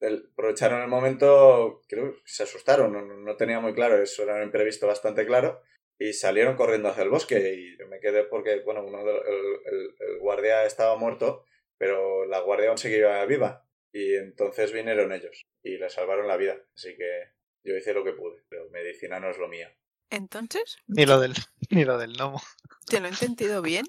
el- aprovecharon el momento, creo que se asustaron, no, no tenía muy claro, eso era un imprevisto bastante claro, y salieron corriendo hacia el bosque. Y yo me quedé porque, bueno, uno de- el, el- el guardia estaba muerto, pero la guardia aún seguía viva, y entonces vinieron ellos y le salvaron la vida, así que yo hice lo que pude, pero medicina no es lo mío.
Entonces,
Ni lo del, ni lo del gnomo.
¿te lo he entendido bien?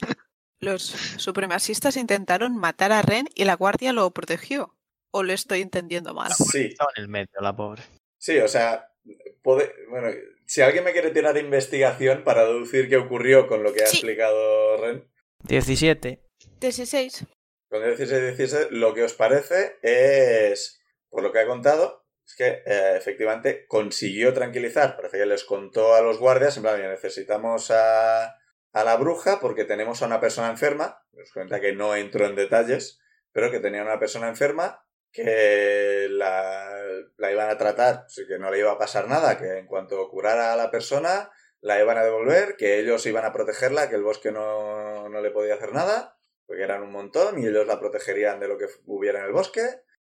Los supremacistas intentaron matar a Ren y la guardia lo protegió. ¿O lo estoy entendiendo mal?
Sí,
Estaba en el medio, la pobre.
Sí, o sea, puede, bueno, si alguien me quiere tirar investigación para deducir qué ocurrió con lo que ha
Sí.
explicado Ren,
17.
16.
con 16 17, lo que os parece es, por lo que ha contado, es que eh, efectivamente consiguió tranquilizar, parece que les contó a los guardias, en plan, "Oye, necesitamos a, a la bruja porque tenemos a una persona enferma, os cuenta que no entró en detalles, pero que tenía una persona enferma que la, la iban a tratar, así que no le iba a pasar nada, que en cuanto curara a la persona la iban a devolver, que ellos iban a protegerla, que el bosque no, no le podía hacer nada, porque eran un montón y ellos la protegerían de lo que hubiera en el bosque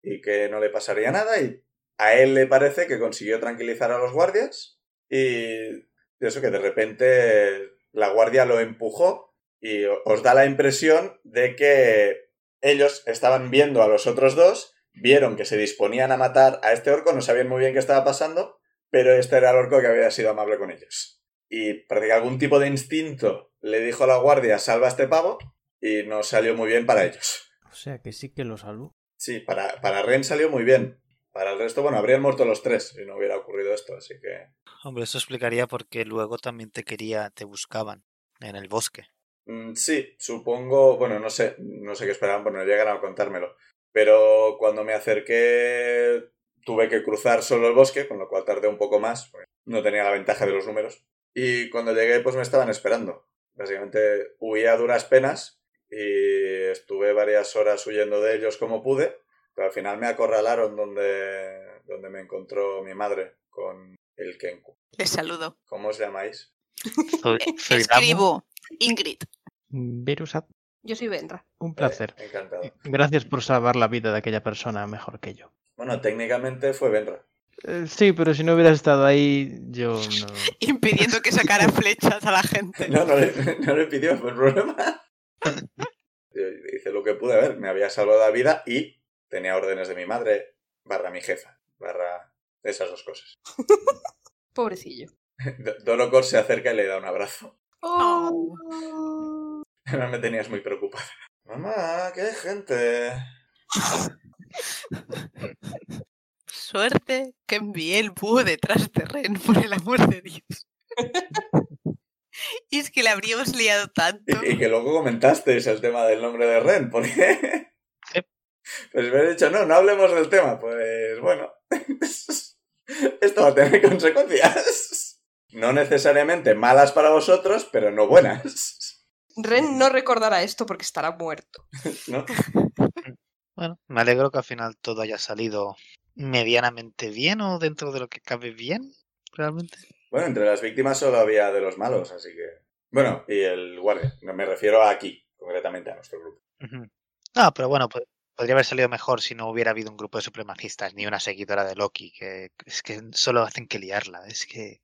y que no le pasaría nada y a él le parece que consiguió tranquilizar a los guardias y eso que de repente la guardia lo empujó y os da la impresión de que ellos estaban viendo a los otros dos, vieron que se disponían a matar a este orco, no sabían muy bien qué estaba pasando, pero este era el orco que había sido amable con ellos. Y parece que algún tipo de instinto le dijo a la guardia, salva a este pavo, y no salió muy bien para ellos.
O sea que sí que lo salvó.
Sí, para, para Ren salió muy bien. Para el resto, bueno, habrían muerto los tres si no hubiera ocurrido esto, así que...
Hombre, eso explicaría por qué luego también te quería, te buscaban en el bosque.
Mm, sí, supongo, bueno, no sé, no sé qué esperaban, bueno, no llegaron a contármelo. Pero cuando me acerqué tuve que cruzar solo el bosque, con lo cual tardé un poco más, porque no tenía la ventaja de los números. Y cuando llegué, pues me estaban esperando. Básicamente huí a duras penas y estuve varias horas huyendo de ellos como pude, Pero al final me acorralaron donde, donde me encontró mi madre con el Kenku.
Les saludo.
¿Cómo os llamáis?
Soy- soy Damu.
Escribo Ingrid.
Virusat,
Yo soy Benra.
un placer.
Eh, encantado.
Gracias por salvar la vida de aquella persona mejor que yo.
Bueno, técnicamente fue Benra.
Eh, sí, pero si no hubieras estado ahí, yo no.
Impidiendo que sacara flechas a la gente.
No, no le, no le pidió, fue el problema. Yo hice lo que pude ver, me había salvado la vida y tenía órdenes de mi madre, barra mi jefa, barra esas dos cosas.
Pobrecillo.
D- Dorocor se acerca y le da un abrazo.
Oh.
No me tenías muy preocupada. Mamá, qué gente.
Suerte que envié el búho detrás de Ren, por el amor de Dios. y es que le habríamos liado tanto.
Y, y que luego comentasteis el tema del nombre de Ren, porque... Pues me he dicho, no, no hablemos del tema. Pues bueno, esto va a tener consecuencias. No necesariamente malas para vosotros, pero no buenas.
Ren no recordará esto porque estará muerto.
¿no?
Bueno, me alegro que al final todo haya salido medianamente bien o dentro de lo que cabe bien, realmente.
Bueno, entre las víctimas solo había de los malos, así que... Bueno, y el guardia. No me refiero a aquí, concretamente a nuestro grupo.
No, pero bueno, po- podría haber salido mejor si no hubiera habido un grupo de supremacistas ni una seguidora de Loki, que es que solo hacen que liarla. Es que.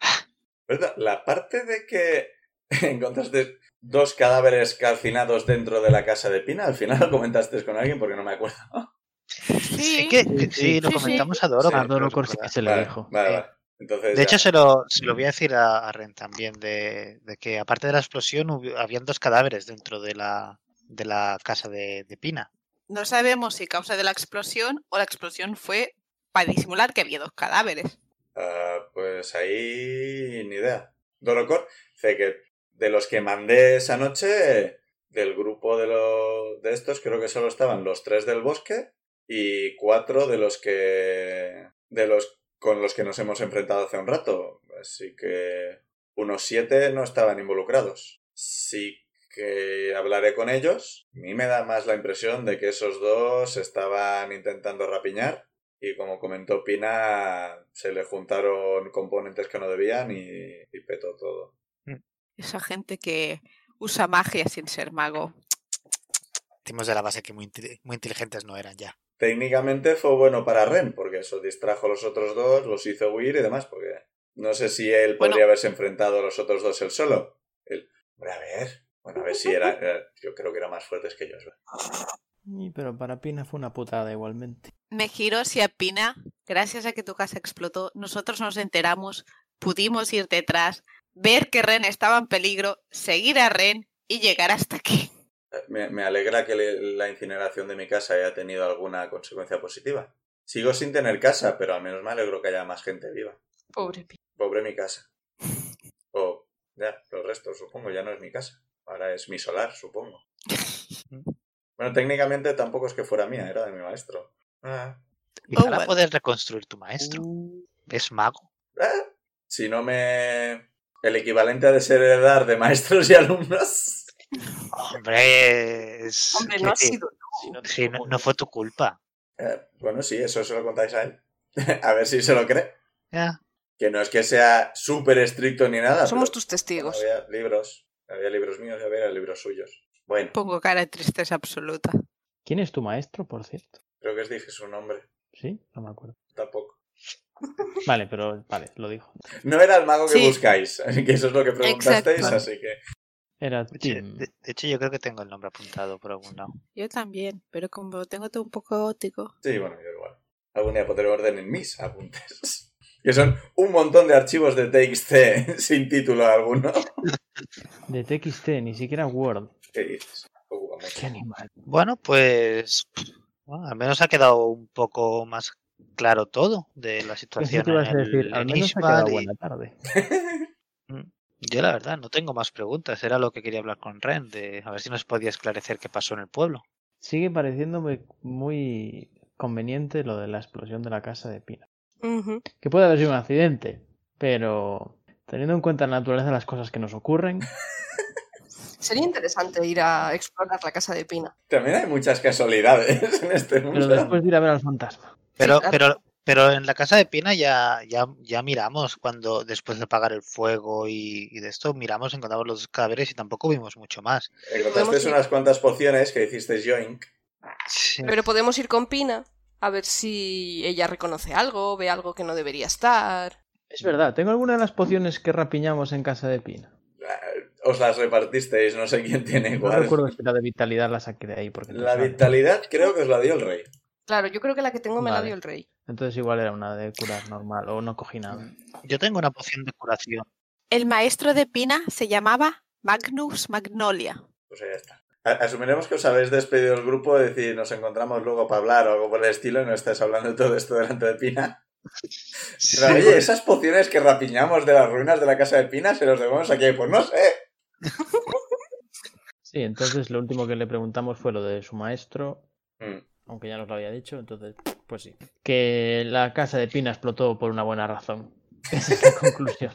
¿Verdad? La parte de que encontraste dos cadáveres calcinados dentro de la casa de Pina, al final lo comentaste con alguien porque no me acuerdo.
Sí,
que,
sí,
que sí,
sí,
lo
sí, sí.
comentamos a Doro.
Sí,
A sí que se le
vale,
dijo.
Vale, vale. Entonces,
De hecho, se lo, se lo voy a decir a, a Ren también, de, de que aparte de la explosión, hubo- habían dos cadáveres dentro de la, de la casa de, de Pina.
no sabemos si causa de la explosión o la explosión fue para disimular que había dos cadáveres.
Ah, pues ahí ni idea. Dorocor dice que de los que mandé esa noche, del grupo de, lo- de estos, creo que solo estaban los tres del bosque y cuatro de los que. de los con los que nos hemos enfrentado hace un rato. Así que unos siete no estaban involucrados. Sí que hablaré con ellos. A mí me da más la impresión de que esos dos estaban intentando rapiñar y como comentó Pina, se le juntaron componentes que no debían y, y petó todo.
Esa gente que usa magia sin ser mago.
Partimos de la base que muy, inte- muy inteligentes no eran ya.
Técnicamente fue bueno para Ren, porque eso distrajo a los otros dos, los hizo huir y demás, porque no sé si él
Bueno.
podría haberse enfrentado a los otros dos él solo. Él, a ver, bueno, a ver si era, era- yo creo que era más fuertes que ellos. ¿verdad?
Y, pero para Pina fue una putada igualmente.
Me giro hacia Pina. Gracias a que tu casa explotó, nosotros nos enteramos, pudimos ir detrás, ver que Ren estaba en peligro, seguir a Ren y llegar hasta aquí.
Me, me alegra que le- la incineración de mi casa haya tenido alguna consecuencia positiva. Sigo sin tener casa, pero al menos me alegro que haya más gente viva.
Pobre pi.
Pobre mi casa. O, ya, los restos, supongo, ya no es mi casa. Ahora es mi solar, supongo. Bueno, técnicamente tampoco es que fuera mía, era de mi maestro. Ah.
Y
Oh, bueno.
poder reconstruir tu maestro. Es mago.
Ah. Si no me... El equivalente ha de ser heredar de maestros y alumnos.
Hombre, es.
Hombre, no ha sido.
sí, no, no fue tu culpa.
Eh, bueno, sí, eso se lo contáis a él. a ver si se lo cree.
Ya.
Que no es que sea súper estricto ni nada.
Somos tus testigos.
Libros. Había libros míos y había libros suyos. Bueno,
Pongo cara de tristeza absoluta.
¿Quién es tu maestro, por cierto?
creo que os dije su nombre.
¿Sí? No me acuerdo.
Tampoco.
Vale, pero vale, lo dijo.
No era el mago que
Sí.
buscáis, que eso es lo que preguntasteis,
Exacto.
así que...
Era
De,
Tim.
de- de hecho, yo creo que tengo el nombre apuntado por algún lado.
Yo también, pero como tengo todo un poco gótico.
Sí, bueno, yo igual. Algún día pondré orden en mis apuntes. Que son un montón de archivos de TXT sin título alguno.
De TXT, ni siquiera Word.
¿Qué
animal.
Bueno, pues. bueno, al menos ha quedado un poco más claro todo de la situación.
que ibas a
en el-
decir, al
en
menos ha
Ishbal
quedado
y-
buena tarde.
Yo, la verdad, no tengo más preguntas. Era lo que quería hablar con Ren, de a ver si nos podía esclarecer qué pasó en el pueblo.
Sigue pareciéndome muy conveniente lo de la explosión de la casa de Pina. Que puede haber sido un accidente, pero teniendo en cuenta la naturaleza de las cosas que nos ocurren,
Sería interesante ir a explorar la casa de Pina.
También hay muchas casualidades en este
Pero
mundo.
después de ir a ver al fantasma.
Pero,
claro.
pero, pero en la casa de Pina ya, ya, ya miramos cuando después de apagar el fuego y, y de esto, miramos, encontramos los cadáveres y tampoco vimos mucho más.
Encontraste
Podemos ir-
unas cuantas pociones que hiciste Joink.
Sí.
Pero podemos ir con Pina a ver si ella reconoce algo, ve algo que no debería estar.
Es verdad, tengo alguna de las pociones que rapiñamos en casa de Pina.
Eh, Os las repartisteis, no sé quién tiene
No
igual.
recuerdo si la de vitalidad la saqué de ahí. Porque no
La vitalidad creo que os la dio el rey.
Claro, yo creo que la que tengo me la dio el rey.
Entonces igual era una de curar normal o no cogí nada.
Yo tengo una poción de curación.
El maestro de Pina se llamaba Magnus Magnolia.
Pues ya está. Asumiremos que os habéis despedido del grupo, es decir, nos encontramos luego para hablar o algo por el estilo y no estáis hablando de todo esto delante de Pina. Pero, oye, esas pociones que rapiñamos de las ruinas de la casa de Pina, se los debemos aquí. Pues no sé.
Sí, entonces lo último que le preguntamos fue lo de su maestro,
Mm.
aunque ya nos lo había dicho, entonces, pues sí. Que la casa de Pina explotó por una buena razón. Esa es la conclusión.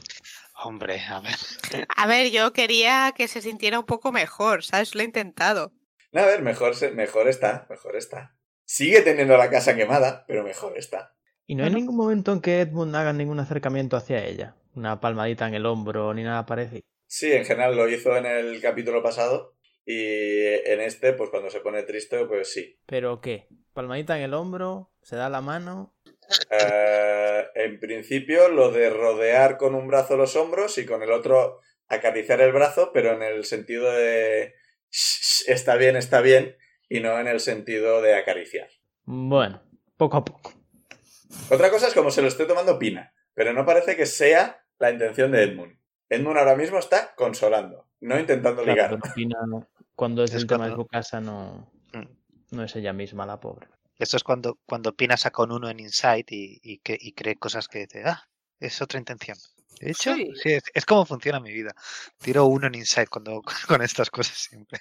Hombre, a ver.
A ver, yo quería que se sintiera un poco mejor, ¿sabes? Lo he intentado.
No, a ver, mejor, se- mejor está, mejor está. Sigue teniendo la casa quemada, pero mejor está.
Y no hay ningún momento en que Edmund haga ningún acercamiento hacia ella. Una palmadita en el hombro ni nada parecido.
Sí, en general lo hizo en el capítulo pasado y en este, pues cuando se pone triste, pues sí.
¿Pero qué? Palmadita en el hombro, se da la mano.
Eh, en principio, lo de rodear con un brazo los hombros y con el otro acariciar el brazo, pero en el sentido de "Shh, shh, está bien, está bien, y no en el sentido de acariciar.
Bueno, poco a poco.
Otra cosa es como se lo esté tomando Pina, pero no parece que sea la intención de Edmund. Edmund ahora mismo está consolando, no intentando
Claro,
ligar.
pero Pina, cuando es
Es
el tema de
cuando-
su casa, no,
Mm.
no es ella misma la pobre.
Esto es cuando, cuando Pina saca un uno en Insight y, y, que, y cree cosas que dice, ah, es otra intención. De hecho,
Sí.
sí, es, es como funciona mi vida. Tiro uno en Insight cuando, con estas cosas siempre.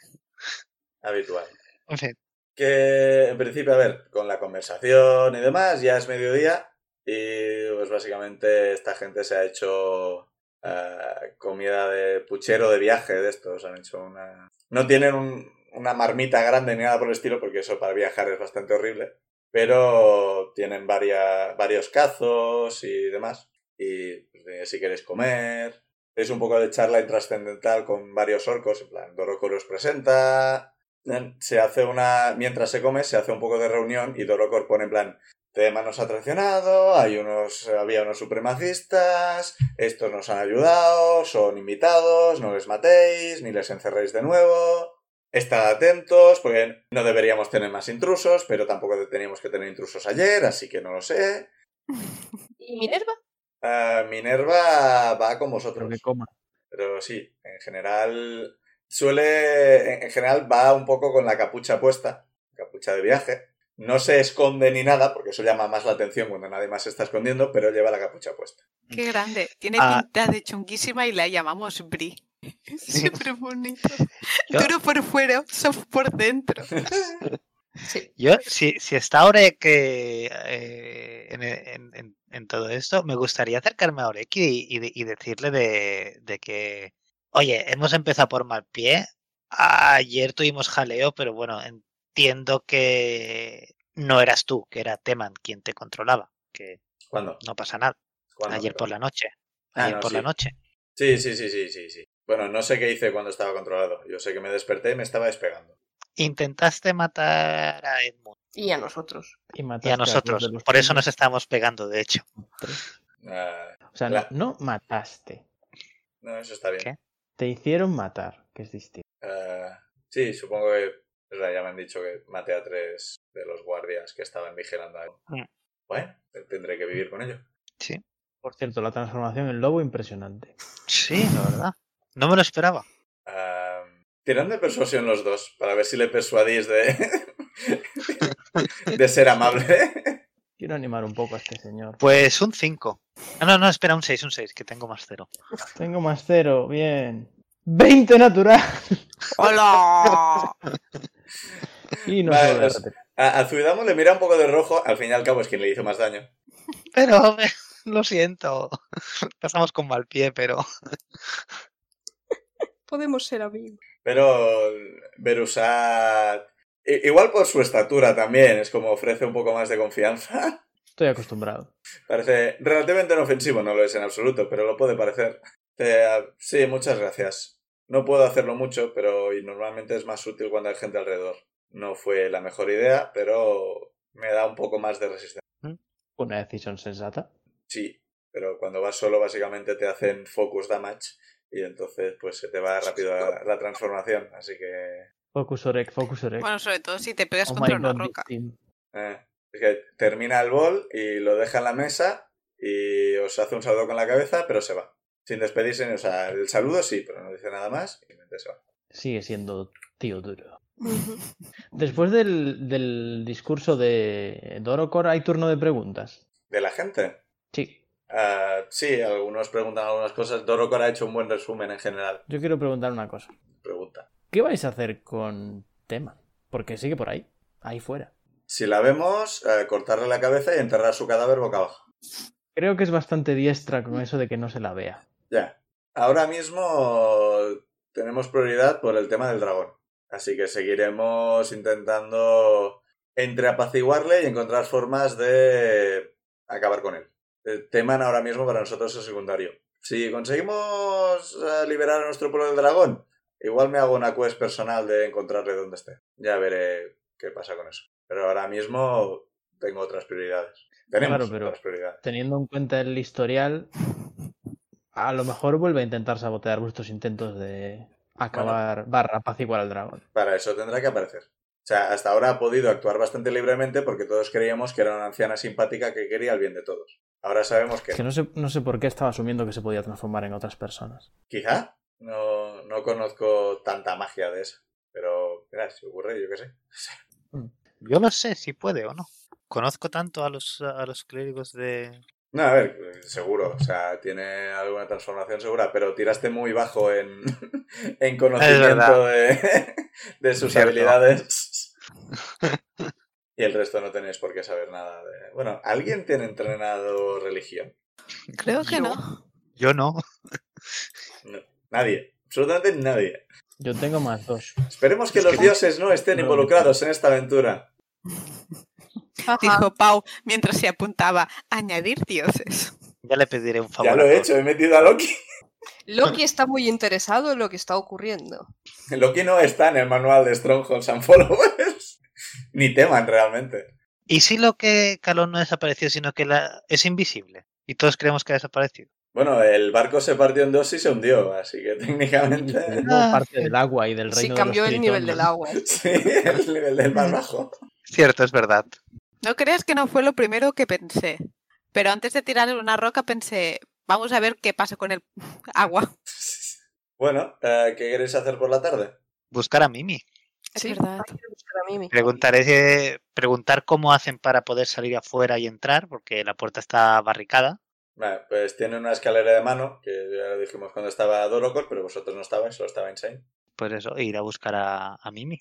Habitual.
En fin,
Que en principio, a ver, con la conversación y demás, ya es mediodía y pues básicamente esta gente se ha hecho eh, comida de puchero de viaje de estos, han hecho una... No tienen un- una marmita grande ni nada por el estilo porque eso para viajar es bastante horrible, pero tienen varia- varios cazos y demás y eh, si queréis comer... Es un poco de charla intrascendental con varios orcos, en plan, Dorocor os presenta, se hace una. Mientras se come, se hace un poco de reunión y Dorocor pone en plan. Tema nos ha traicionado, hay unos, había unos supremacistas, estos nos han ayudado, son invitados, no les matéis, ni les encerréis de nuevo. Estad atentos, porque no deberíamos tener más intrusos, pero tampoco teníamos que tener intrusos ayer, así que no lo sé.
¿Y Minerva?
Ah, Minerva va con vosotros.
que coma.
Pero sí, en general suele, en- en general va un poco con la capucha puesta, capucha de viaje. No se esconde ni nada, porque eso llama más la atención cuando nadie más se está escondiendo, pero lleva la capucha puesta.
Qué grande. Tiene
Ah.
pinta de chunguísima y la llamamos Bri. Súper bonito.
Yo-
Duro por fuera, soft por dentro.
Sí.
yo, si, si está ahora que eh, en, en- en- en todo esto, me gustaría acercarme a Oreki y, y y decirle de, de que, oye, hemos empezado por mal pie. Ayer tuvimos jaleo, pero bueno, entiendo que no eras tú, que era Teman quien te controlaba, que
¿Cuándo?
no pasa nada. Ayer por la noche.
Ah,
Ayer
no,
por
sí.
la noche.
Sí, sí, sí, sí, sí, sí. Bueno, no sé qué hice cuando estaba controlado. Yo sé que me desperté y me estaba despegando.
Intentaste matar a Edmund
Y a nosotros.
Y,
a nosotros. Por eso nos estamos pegando, de hecho.
Ah,
O sea,
La-
no, no mataste.
no, eso está bien.
¿Qué?
Te hicieron matar, que es distinto.
Ah, sí, supongo que ya me han dicho que maté a tres de los guardias que estaban vigilando a él.
Mm.
Bueno, tendré que vivir con ello.
Sí.
Por cierto, la transformación en lobo impresionante.
Sí, la verdad. No me lo esperaba.
Ah, tirando de persuasión los dos, para ver si le persuadís de, de ser amable.
Quiero animar un poco a este señor.
Pues un 5. No, no, no, espera, un 6, un 6, que tengo más cero.
Tengo más cero, bien. 20 natural.
¡Hola!
Y no
Vale, pues-. A, a Zuidamo le mira un poco de rojo, al fin y al cabo es quien le hizo más daño.
Pero lo siento. Pasamos con mal pie, pero.
Podemos ser amigos.
Pero Berusat, igual por su estatura también, es como ofrece un poco más de confianza.
Estoy acostumbrado.
Parece relativamente inofensivo, no lo es en absoluto, pero lo puede parecer. Eh, sí, muchas gracias. No puedo hacerlo mucho, pero y normalmente es más útil cuando hay gente alrededor. No fue la mejor idea, pero me da un poco más de resistencia.
Una decisión sensata.
Sí, pero cuando vas solo básicamente te hacen focus damage y entonces pues se te va rápido la, la transformación, así que...
Focus Orec, Focus Orec.
Bueno, sobre todo si te pegas
Oh
contra una
God,
roca.
Eh, es que termina el bol y lo deja en la mesa y os hace un saludo con la cabeza, pero se va. Sin despedirse, o sea, el saludo sí, pero no dice nada más y se va.
Sigue siendo tío duro. Después del, del discurso de Dorocor, ¿hay turno de preguntas?
¿De la gente?
Sí.
Ah, sí, algunos preguntan algunas cosas. Dorocor ha hecho un buen resumen en general.
Yo quiero preguntar una cosa.
Pregunta.
¿Qué vais a hacer con Tema? Porque sigue por ahí, ahí fuera.
Si la vemos, eh, cortarle la cabeza y enterrar su cadáver boca abajo.
Creo que es bastante diestra con eso de que no se la vea.
Ya. Ahora mismo tenemos prioridad por el tema del dragón. Así que seguiremos intentando entre apaciguarle y encontrar formas de acabar con él. El tema ahora mismo para nosotros es secundario. Si conseguimos eh, liberar a nuestro pueblo del dragón, igual me hago una quest personal de encontrarle donde esté. Ya veré qué pasa con eso. Pero ahora mismo tengo otras prioridades. Tenemos
Claro, pero-
otras prioridades.
Teniendo en cuenta el historial, a lo mejor vuelve a intentar sabotear vuestros intentos de acabar barra apaciguar al dragón.
Para eso tendrá que aparecer. O sea, hasta ahora ha podido actuar bastante libremente porque todos creíamos que era una anciana simpática que quería el bien de todos. Ahora sabemos que
Es que no sé, no sé por qué estaba asumiendo que se podía transformar en otras personas.
quizá no, no conozco tanta magia de eso. Pero, mira, si ocurre, yo qué sé.
Yo no sé si puede o no. Conozco tanto a los, a los clérigos de...
No, a ver, seguro. O sea, tiene alguna transformación segura, pero tiraste muy bajo en, en conocimiento de, de sus
Cierto.
habilidades. Y el resto no tenéis por qué saber nada de... Bueno, ¿alguien tiene entrenado religión?
Creo que
Yo.
no.
Yo no.
Nadie. Absolutamente nadie.
Yo tengo más dos.
Esperemos que los dioses no estén
No.
involucrados en esta aventura.
Ajá.
Dijo Pau mientras se apuntaba añadir dioses.
Ya le pediré un favor.
Ya lo he hecho, he metido a Loki.
Loki está muy interesado en lo que está ocurriendo.
Loki no está en el manual de Strongholds and Followers. Ni teman realmente.
¿Y si lo que Calón no desapareció, sino que la... es invisible? Y todos creemos que ha desaparecido.
Bueno, el barco se partió en dos y se hundió, así que técnicamente...
formó parte del agua y del
Sí,
reino de
cambió
los
el nivel del agua.
Sí, el nivel del mar bajo.
Cierto, es verdad.
No creas que no fue lo primero que pensé. Pero antes de tirar una roca pensé, vamos a ver qué pasa con el agua.
Bueno, eh, ¿qué queréis hacer por la tarde?
Buscar a Mimi.
Es
Sí,
verdad.
Preguntaré, si- preguntar cómo hacen para poder salir afuera y entrar, porque la puerta está barricada.
Vale, pues tiene una escalera de mano, que ya lo dijimos cuando estaba Dorocor, pero vosotros no estabais, solo estaba Insane.
Pues eso, ir a buscar a, a Mimi.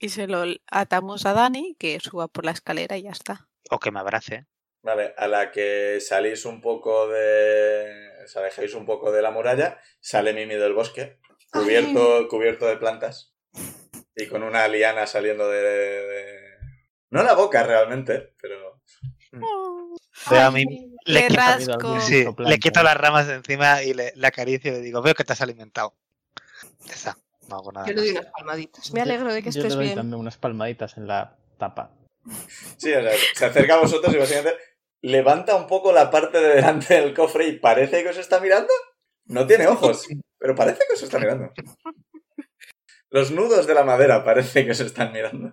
Y se lo atamos a Dani, que suba por la escalera y ya está.
O que me abrace.
Vale, a la que salís un poco de... os un poco de la muralla, sale Mimi del bosque,
Ay,
cubierto, cubierto de plantas, y con una liana saliendo de... de- No la boca realmente, pero...
A Mimi. Le
Le
quito,
rasco.
sí, le quito las ramas de encima y le, le acaricio y le digo, veo que te has alimentado. Está. No hago nada
Yo le doy
más.
unas palmaditas. Me alegro de que
Yo
estés
doy
bien.
también unas palmaditas en la tapa.
Sí, o sea, se acerca a vosotros y básicamente levanta un poco la parte de delante del cofre y parece que os está mirando. No tiene ojos, pero parece que os está mirando. Los nudos de la madera parece que os están mirando.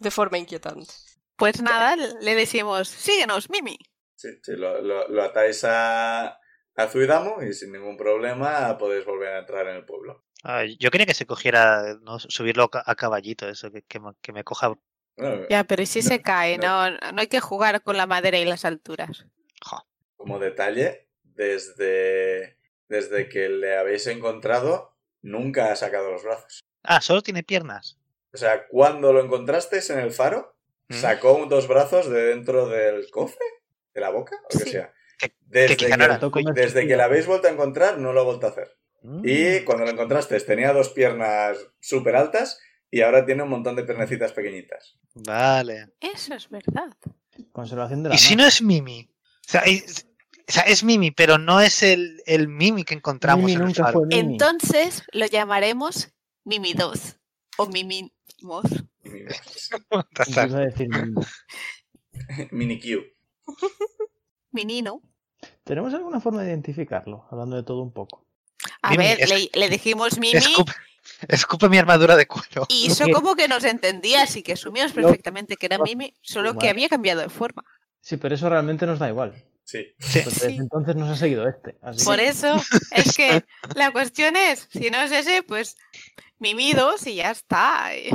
De forma inquietante.
Pues nada, le decimos, síguenos, Mimi.
Sí, sí, lo, lo- lo atáis a, a Zuidamu y sin ningún problema podéis volver a entrar en el pueblo.
Ah, yo quería que se cogiera, ¿no? subirlo a ca- a caballito, eso, que, que, me- que me coja.
Ya, pero ¿y si
No,
se cae? No, no hay que jugar con la madera y las alturas.
Jo,
como detalle, desde, desde que le habéis encontrado, nunca ha sacado los brazos.
Ah, solo tiene piernas.
O sea, cuando lo encontrasteis en el faro,
¿Mm?
sacó dos brazos de dentro del cofre, de la boca, o que
Sí.
sea.
Que-
Desde
que
desde que la habéis vuelto a encontrar, no lo ha vuelto a hacer.
Mm.
Y cuando lo encontraste tenía dos piernas súper altas y ahora tiene un montón de piernecitas pequeñitas.
Vale.
Eso es verdad.
Conservación de la
¿Y si no es Mimi? O sea, es, o sea, es Mimi, pero no es el, el Mimi que encontramos
Mimi
en el faro.
fue Mimi.
Entonces lo llamaremos Mimi 2 o
Mimi.
Mini Q.
Minino.
¿Tenemos alguna forma de identificarlo? Hablando de todo un poco.
A
Mimi,
ver,
es-
le, le dijimos Mimi
Escupe, escupe mi armadura de cuero.
y hizo
que-
como que nos entendía, así que asumimos perfectamente que era Mimi, solo que había cambiado de forma.
Sí, pero eso realmente nos da igual.
Sí.
Porque desde
Sí.
entonces nos ha seguido este. así
Por
que-
eso es que la cuestión es, si no es ese, pues Mimi 2 y ya está. eh.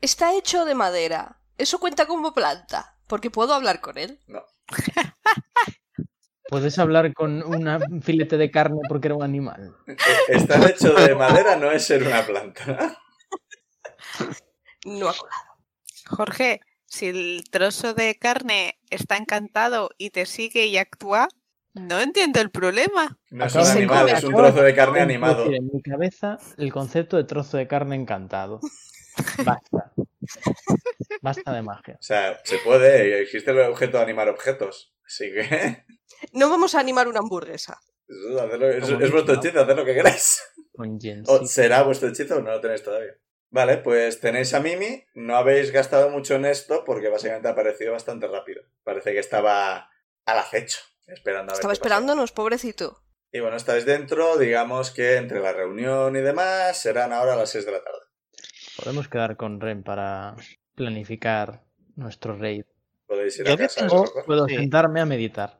Está hecho de madera. Eso cuenta como planta. Porque puedo hablar con él.
Puedes hablar con un filete de carne porque era un animal.
Estar hecho de madera no es ser una planta.
No ha colado.
Jorge, si el trozo de carne está encantado y te sigue y actúa, no entiendo el problema.
No es un animal, es un trozo de carne animado.
En mi cabeza el concepto de trozo de carne encantado. Basta. Basta de magia.
O sea, se puede, existe el objeto de animar objetos. Así que
No vamos a animar una hamburguesa.
eso, es, es vuestro hechizo, haced lo que queráis. O será vuestro hechizo o no lo tenéis todavía. Vale, pues tenéis a Mimi. No habéis gastado mucho en esto porque básicamente ha aparecido bastante rápido. Parece que estaba al acecho, esperando a ver
Estaba
qué
esperándonos, pobrecito.
Y bueno, estáis dentro, digamos que entre la reunión y demás serán ahora las 6 de la tarde.
Podemos quedar con Ren para planificar nuestro raid.
Podéis ir
Yo
a casa.
pensado-
¿de acuerdo?
Puedo
Sí.
sentarme a meditar.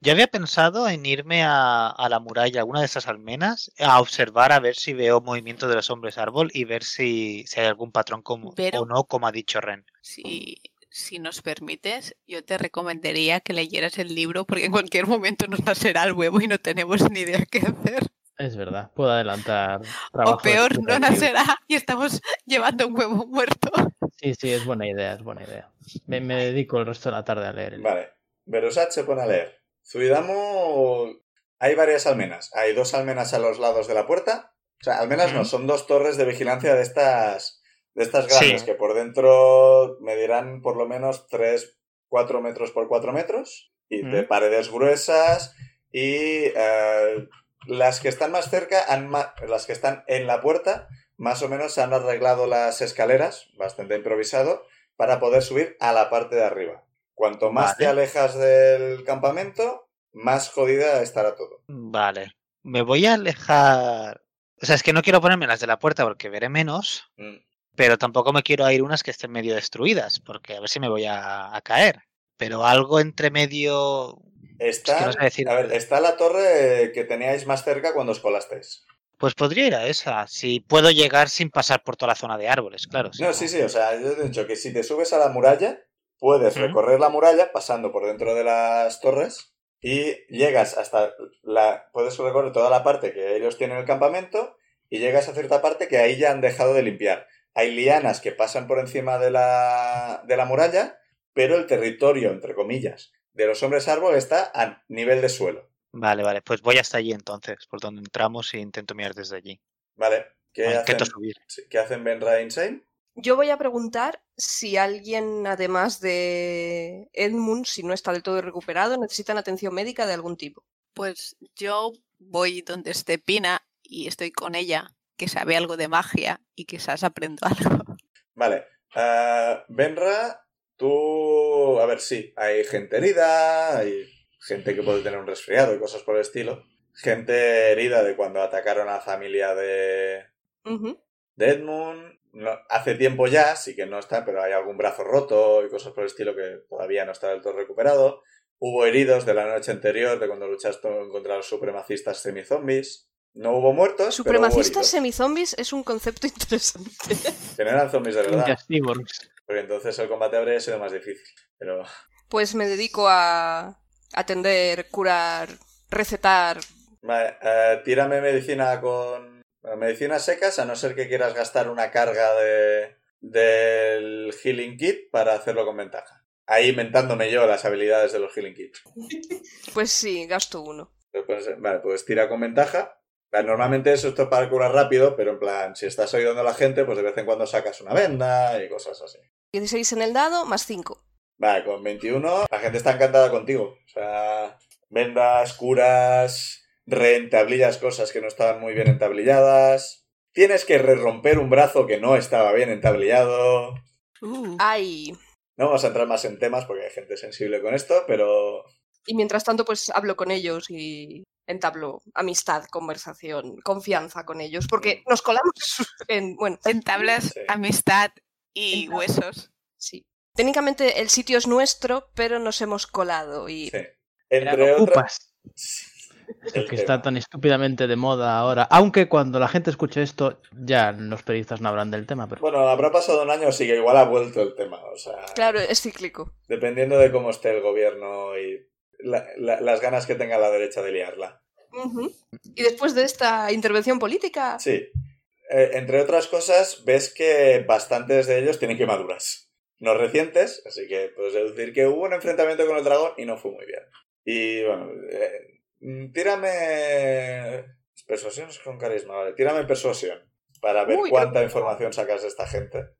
Yo había pensado en irme a, a la muralla, alguna de esas almenas, a observar a ver si veo movimiento de los hombres árbol y ver si, si hay algún patrón como,
Pero-
o no, como ha dicho Ren.
Si, si nos permites, yo te recomendaría que leyeras el libro porque en cualquier momento nos nacerá el huevo y no tenemos ni idea qué hacer.
Es verdad, puedo adelantar trabajo.
O peor, no nacerá y estamos llevando un huevo muerto.
Sí, sí, es buena idea, es buena idea. Me, me dedico el resto de la tarde a leer. el-
Vale. Verosat se pone a leer. Zuidamu. Hay varias almenas. Hay dos almenas a los lados de la puerta. O sea, almenas no,
Ujú.
son dos torres de vigilancia de estas. De estas
Sí.
grandes, que por dentro medirán por lo menos 3, 4 metros por 4 metros. Y de paredes gruesas. Y eh, las que están más cerca, han ma- las que están en la puerta, más o menos se han arreglado las escaleras, bastante improvisado, para poder subir a la parte de arriba. Cuanto más
Vale.
te alejas del campamento, más jodida estará todo.
Vale. Me voy a alejar. O sea, es que no quiero ponerme las de la puerta porque veré menos,
Mm.
pero tampoco me quiero ir unas que estén medio destruidas, porque a ver si me voy a, a caer. Pero algo entre medio.
Está,
que no sé decir.
a ver, está la torre que teníais más cerca cuando os colasteis.
Pues podría ir a esa, si puedo llegar sin pasar por toda la zona de árboles, claro.
No, sí, sí, o sea, yo te he dicho que si te subes a la muralla, puedes recorrer la muralla pasando por dentro de las torres y llegas hasta la... Puedes recorrer toda la parte que ellos tienen el campamento y llegas a cierta parte que ahí ya han dejado de limpiar. Hay lianas que pasan por encima de la, de la muralla, pero el territorio, entre comillas, de los hombres árbol está a nivel de suelo.
Vale, vale, pues voy hasta allí entonces, por donde entramos e intento mirar desde allí.
¿Vale? ¿Qué
O
hacen,
subir.
¿Qué hacen Benra e Insane?
Yo voy a preguntar si alguien, además de Edmund, si no está del todo recuperado, necesitan atención médica de algún tipo.
Pues yo voy donde esté Pina y estoy con ella, que sabe algo de magia y quizás aprendo algo.
Vale. Ah, Benra, tú... A ver, sí, hay gente herida, hay gente que puede tener un resfriado y cosas por el estilo. Gente herida de cuando atacaron a la familia de, de Edmund. No, hace tiempo ya, sí que no está, pero hay algún brazo roto y cosas por el estilo que todavía no está del todo recuperado. Hubo heridos de la noche anterior, de cuando luchaste contra los supremacistas semizombies. No hubo muertos,
Supremacistas semizombies es un concepto interesante.
Que no eran zombies de verdad. Porque entonces el combate habría sido más difícil. Pero
Pues me dedico a atender, curar, recetar.
Vale, eh, tírame medicina con medicinas secas, a no ser que quieras gastar una carga de del Healing Kit para hacerlo con ventaja. Ahí inventándome yo las habilidades de los Healing Kits.
Pues sí, gasto uno.
Pues, vale, pues tira con ventaja. Normalmente eso es para curar rápido, pero en plan, si estás ayudando a la gente, pues de vez en cuando sacas una venda y cosas así.
16 en el dado, más 5.
Vale, con 21 la gente está encantada contigo. O sea, vendas, curas, reentablillas cosas que no estaban muy bien entablilladas. Tienes que romper un brazo que no estaba bien entablillado.
Uh,
Ay.
No vamos a entrar más en temas porque hay gente sensible con esto, pero
Y mientras tanto, pues hablo con ellos y entablo amistad, conversación, confianza con ellos, porque nos colamos en, bueno,
entablas
Sí.
amistad y
Entablas.
huesos.
sí. Técnicamente el sitio es nuestro, pero nos hemos colado y
sí. Entre otras...
ocupas,
El
que
tema.
está tan estúpidamente de moda ahora. Aunque cuando la gente escuche esto, ya los periodistas no hablan del tema, pero
Bueno, habrá pasado un año, así que igual ha vuelto el tema. O sea,
claro, es cíclico.
dependiendo de cómo esté el gobierno y la- la- las ganas que tenga la derecha de liarla.
Y después de esta intervención política,
Sí. Eh, entre otras cosas, ves que bastantes de ellos tienen quemaduras. No recientes, así que puedes deducir que hubo un enfrentamiento con el dragón y no fue muy bien. Y bueno, eh, tírame. Persuasión con carisma, vale. Tírame persuasión para ver
Uy,
cuánta información sacas de esta gente.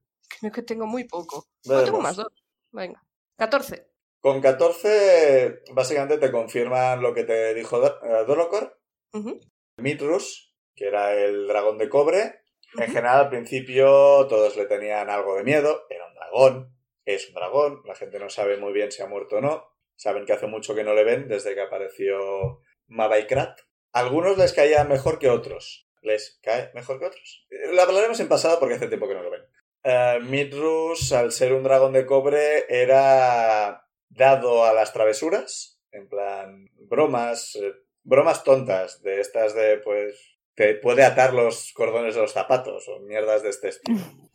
creo que tengo muy poco. No,
Veremos.
tengo más dos. Venga. 14.
Con 14, básicamente te confirman lo que te dijo eh, Dolokor.
Ujú.
Mitrus, que era el dragón de cobre. En general, al principio todos le tenían algo de miedo. Era un dragón, es un dragón. La gente no sabe muy bien si ha muerto o no. Saben que hace mucho que no le ven desde que apareció Mabaikrat. Algunos les caía mejor que otros. ¿Les cae mejor que otros? Eh, Lo hablaremos en pasado porque hace tiempo que no lo ven. Eh, Mitrus, al ser un dragón de cobre, era dado a las travesuras. En plan, bromas, eh, bromas tontas, de estas de, pues, te puede atar los cordones de los zapatos o mierdas de este estilo.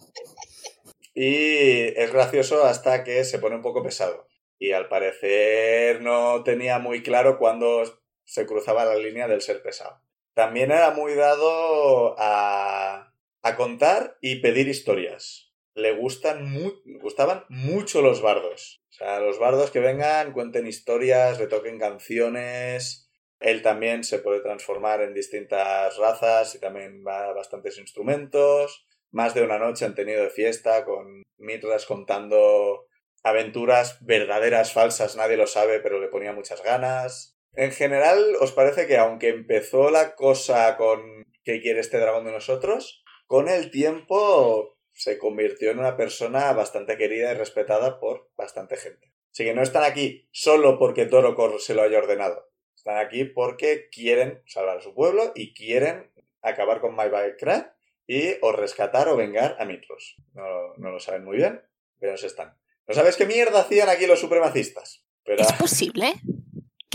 Y es gracioso hasta que se pone un poco pesado. Y al parecer no tenía muy claro cuándo se cruzaba la línea del ser pesado. También era muy dado a, a contar y pedir historias. Le gustan mu- gustaban mucho los bardos. O sea, los bardos que vengan, cuenten historias, retoquen canciones. Él también se puede transformar en distintas razas y también va a bastantes instrumentos. Más de una noche han tenido de fiesta con Mitras contando aventuras verdaderas, falsas, nadie lo sabe, pero le ponía muchas ganas. En general, ¿os parece que aunque empezó la cosa con ¿qué quiere este dragón de nosotros? Con el tiempo se convirtió en una persona bastante querida y respetada por bastante gente. Así que no están aquí solo porque Torokor se lo haya ordenado. Están aquí porque quieren salvar a su pueblo y quieren acabar con Maibakrat y o rescatar o vengar a Mitros. No, no lo saben muy bien, pero se están. ¿No sabes qué mierda hacían aquí los supremacistas? Pero
¿Es posible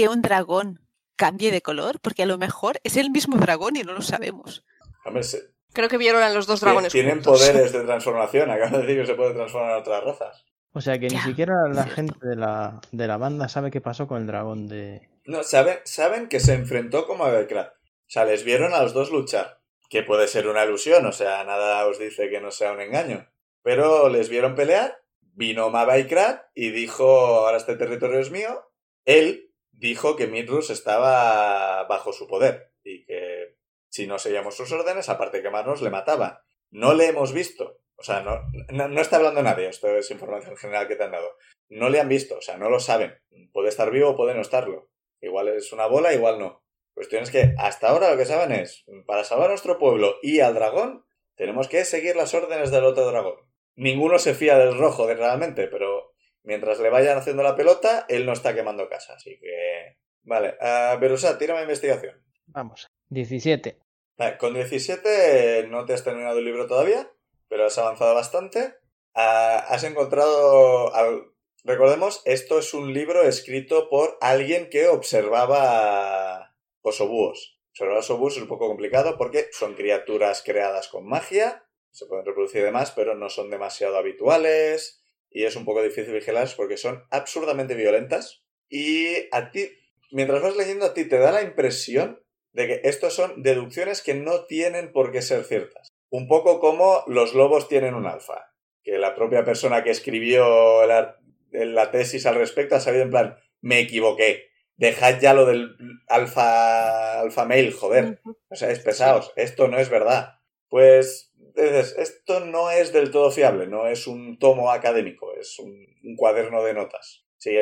que un dragón cambie de color? Porque a lo mejor es el mismo dragón y no lo sabemos.
hombre, se-
Creo que vieron a los dos dragones
tienen
juntos.
poderes de transformación. Acabo de decir que se puede transformar en otras razas.
O sea que ni siquiera la
cierto.
gente de la, de la banda sabe qué pasó con el dragón de.
No, saben, saben que se enfrentó con Maibakrat. O sea, les vieron a los dos luchar. Que puede ser una ilusión, o sea, nada os dice que no sea un engaño. Pero les vieron pelear, vino Mabaikrat y dijo, ahora este territorio es mío. Él dijo que Midrus estaba bajo su poder y que si no seguíamos sus órdenes, aparte de quemarnos, le mataba. No le hemos visto. O sea, no, no, está hablando nadie, esto es información general que te han dado. No le han visto, o sea, no lo saben. Puede estar vivo o puede no estarlo. Igual es una bola, igual no. Cuestión es que hasta ahora lo que saben es, para salvar a nuestro pueblo y al dragón, tenemos que seguir las órdenes del otro dragón. Ninguno se fía del rojo realmente, pero mientras le vayan haciendo la pelota, él no está quemando casa. Así que... Vale, uh, Berusa, tírame investigación.
Vamos. 17.
Vale, con 17 no te has terminado el libro todavía, pero has avanzado bastante. Ah, has encontrado... al- Recordemos, esto es un libro escrito por alguien que observaba osobúos. Observar osobúos es un poco complicado porque son criaturas creadas con magia, se pueden reproducir y demás, pero no son demasiado habituales y es un poco difícil vigilarlas porque son absurdamente violentas. Y a ti, mientras vas leyendo, a ti te da la impresión de que estos son deducciones que no tienen por qué ser ciertas. Un poco como los lobos tienen un alfa, que la propia persona que escribió la, la tesis al respecto ha sabido en plan, me equivoqué, dejad ya lo del alfa, alfa mail, joder. O sea, es pesados. Esto no es verdad. Pues dices, esto no es del todo fiable, no es un tomo académico, es un, un cuaderno de notas. Sí,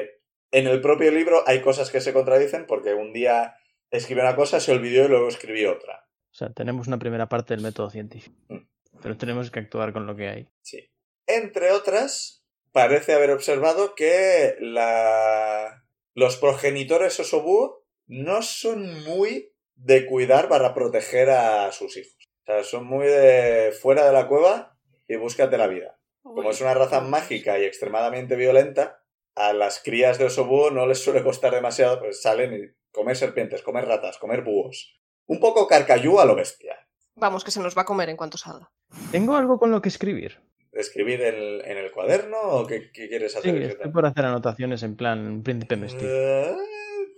en el propio libro hay cosas que se contradicen porque un día escribió una cosa, se olvidó y luego escribió otra.
O sea, tenemos una primera parte del método científico.
Mm.
Pero tenemos que actuar con lo que hay.
Sí. Entre otras, parece haber observado que la... los progenitores osobúo no son muy de cuidar para proteger a sus hijos. O sea, son muy de fuera de la cueva y búscate la vida. Como es una raza mágica y extremadamente violenta, a las crías de oso búho no les suele costar demasiado, pues salen y comer serpientes, comer ratas, comer búhos. Un poco carcayú a lo bestia.
Vamos, que se nos va a comer en cuanto salga.
¿Tengo algo con lo que escribir?
¿Escribir en, en el cuaderno o qué, qué quieres
Sí,
hacer?
estoy por hacer anotaciones en plan príncipe mestizo.
Eh,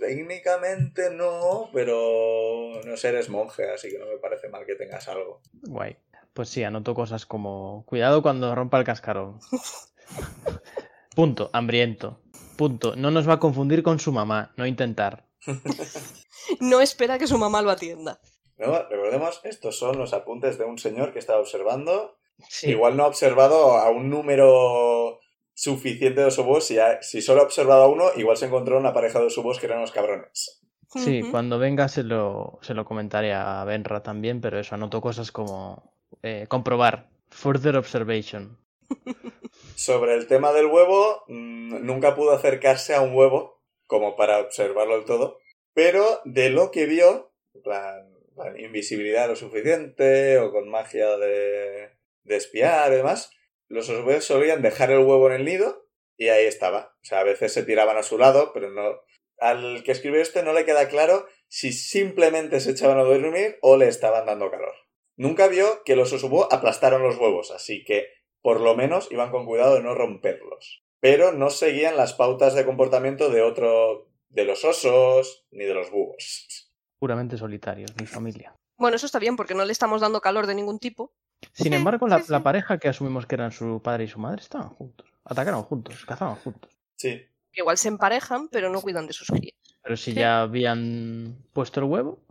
técnicamente no, pero no sé, eres monje, así que no me parece mal que tengas algo.
Guay. Pues sí, anoto cosas como cuidado cuando rompa el cascarón. Punto, hambriento. Punto, no nos va a confundir con su mamá, no intentar.
No espera que su mamá lo atienda.
¿No? Recordemos, estos son los apuntes de un señor que estaba observando.
Sí.
Igual no ha observado a un número suficiente de osobúos. Si, ha- si solo ha observado a uno, igual se encontró una pareja de osobúos que eran unos cabrones.
Sí, cuando venga se lo, se lo comentaré a Benra también, pero eso, anoto cosas como eh, comprobar, further observation.
Sobre el tema del huevo, mm, nunca pudo acercarse a un huevo como para observarlo del todo, pero de lo que vio, en plan, plan, invisibilidad lo suficiente o con magia de, de espiar y demás, los osobúos solían dejar el huevo en el nido y ahí estaba. O sea, a veces se tiraban a su lado, pero no. Al que escribió esto no le queda claro si simplemente se echaban a dormir o le estaban dando calor. Nunca vio que los osobúos aplastaron los huevos, así que por lo menos iban con cuidado de no romperlos. Pero no seguían las pautas de comportamiento de otro. de los osos ni de los búhos.
Puramente solitarios, mi familia.
Bueno, eso está bien porque no le estamos dando calor de ningún tipo.
Sin
Sí,
embargo, la,
sí, sí.
la pareja que asumimos que eran su padre y su madre estaban juntos. Atacaron juntos, cazaban juntos.
Sí.
Igual se emparejan, pero no cuidan de sus crías.
Pero si
Sí.
ya habían puesto el huevo,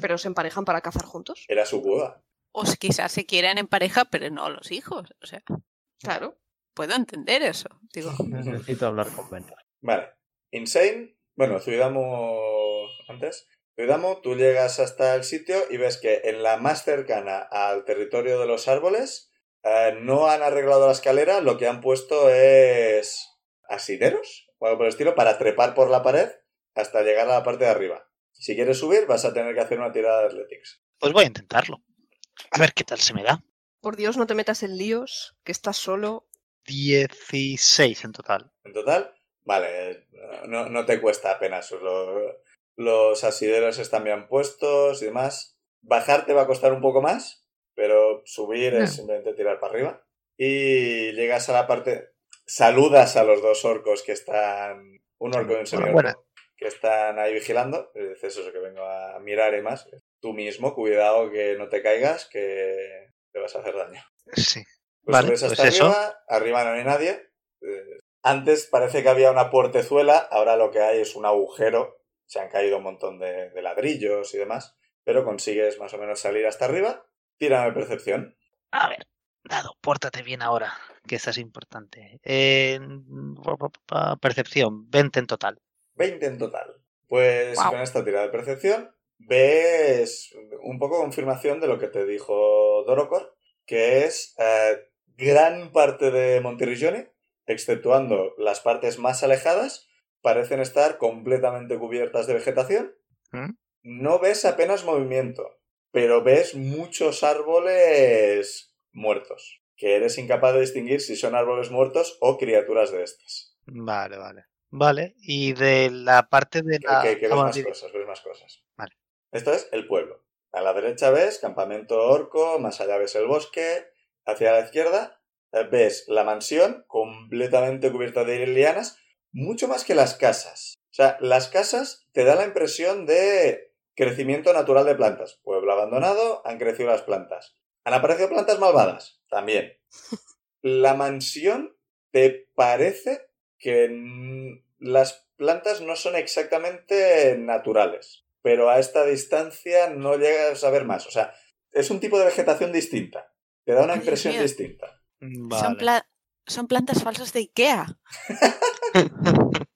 Pero se emparejan para cazar juntos.
Era su cueva.
O s- quizás se quieran en pareja, pero no los hijos. O sea,
Claro.
puedo entender eso. Digo,
necesito hablar con Benra.
Vale. Insane. Bueno, Zuidamu antes. Zuidamu, tú llegas hasta el sitio y ves que en la más cercana al territorio de los árboles eh, no han arreglado la escalera, lo que han puesto es asideros o algo por el estilo para trepar por la pared hasta llegar a la parte de arriba. Si quieres subir, vas a tener que hacer una tirada de Athletics.
Pues voy a intentarlo. A ver qué tal se me da.
Por Dios, no te metas en líos, que estás solo.
16 en total.
En total, vale, no, no te cuesta apenas. lo- los asideros están bien puestos y demás. Bajar te va a costar un poco más, pero subir es simplemente tirar para arriba. Y llegas a la parte. Saludas a los dos orcos que están. Un orco y un.
Buena.
Que están ahí vigilando. Y dices eso, que vengo a mirar y más. Tú mismo, cuidado que no te caigas, que te vas a hacer daño.
Sí.
Pues
Vale,
subes
pues
hasta
eso.
arriba, arriba no hay nadie. Eh, Antes parece que había una puertezuela, ahora lo que hay es un agujero. Se han caído un montón de, de ladrillos y demás, pero consigues más o menos salir hasta arriba. Tírame percepción.
A ver, dado, pórtate bien ahora, que esta es importante. Eh, percepción, 20 en total.
20 en total. Pues
Guau.
con esta tirada de percepción ves un poco confirmación de lo que te dijo Dorocor, que es eh, gran parte de Monterrigioni, exceptuando las partes más alejadas, parecen estar completamente cubiertas de vegetación.
¿Mm?
No ves apenas movimiento, pero ves muchos árboles muertos, que eres incapaz de distinguir si son árboles muertos o criaturas de estas.
Vale, vale. Vale, y de la parte de
Que,
la...
que- que ves más cosas, ves más cosas.
Vale.
Esto es el pueblo. A la derecha ves campamento orco, más allá ves el bosque, hacia la izquierda eh, ves la mansión completamente cubierta de lianas, mucho más que las casas. O sea, las casas te da la impresión de crecimiento natural de plantas. Pueblo abandonado, han crecido las plantas. ¿Han aparecido plantas malvadas? También. La mansión te parece que las plantas no son exactamente naturales, pero a esta distancia no llegas a ver más. O sea, es un tipo de vegetación distinta. Te da una impresión distinta.
Son, pla- son plantas falsas de Ikea.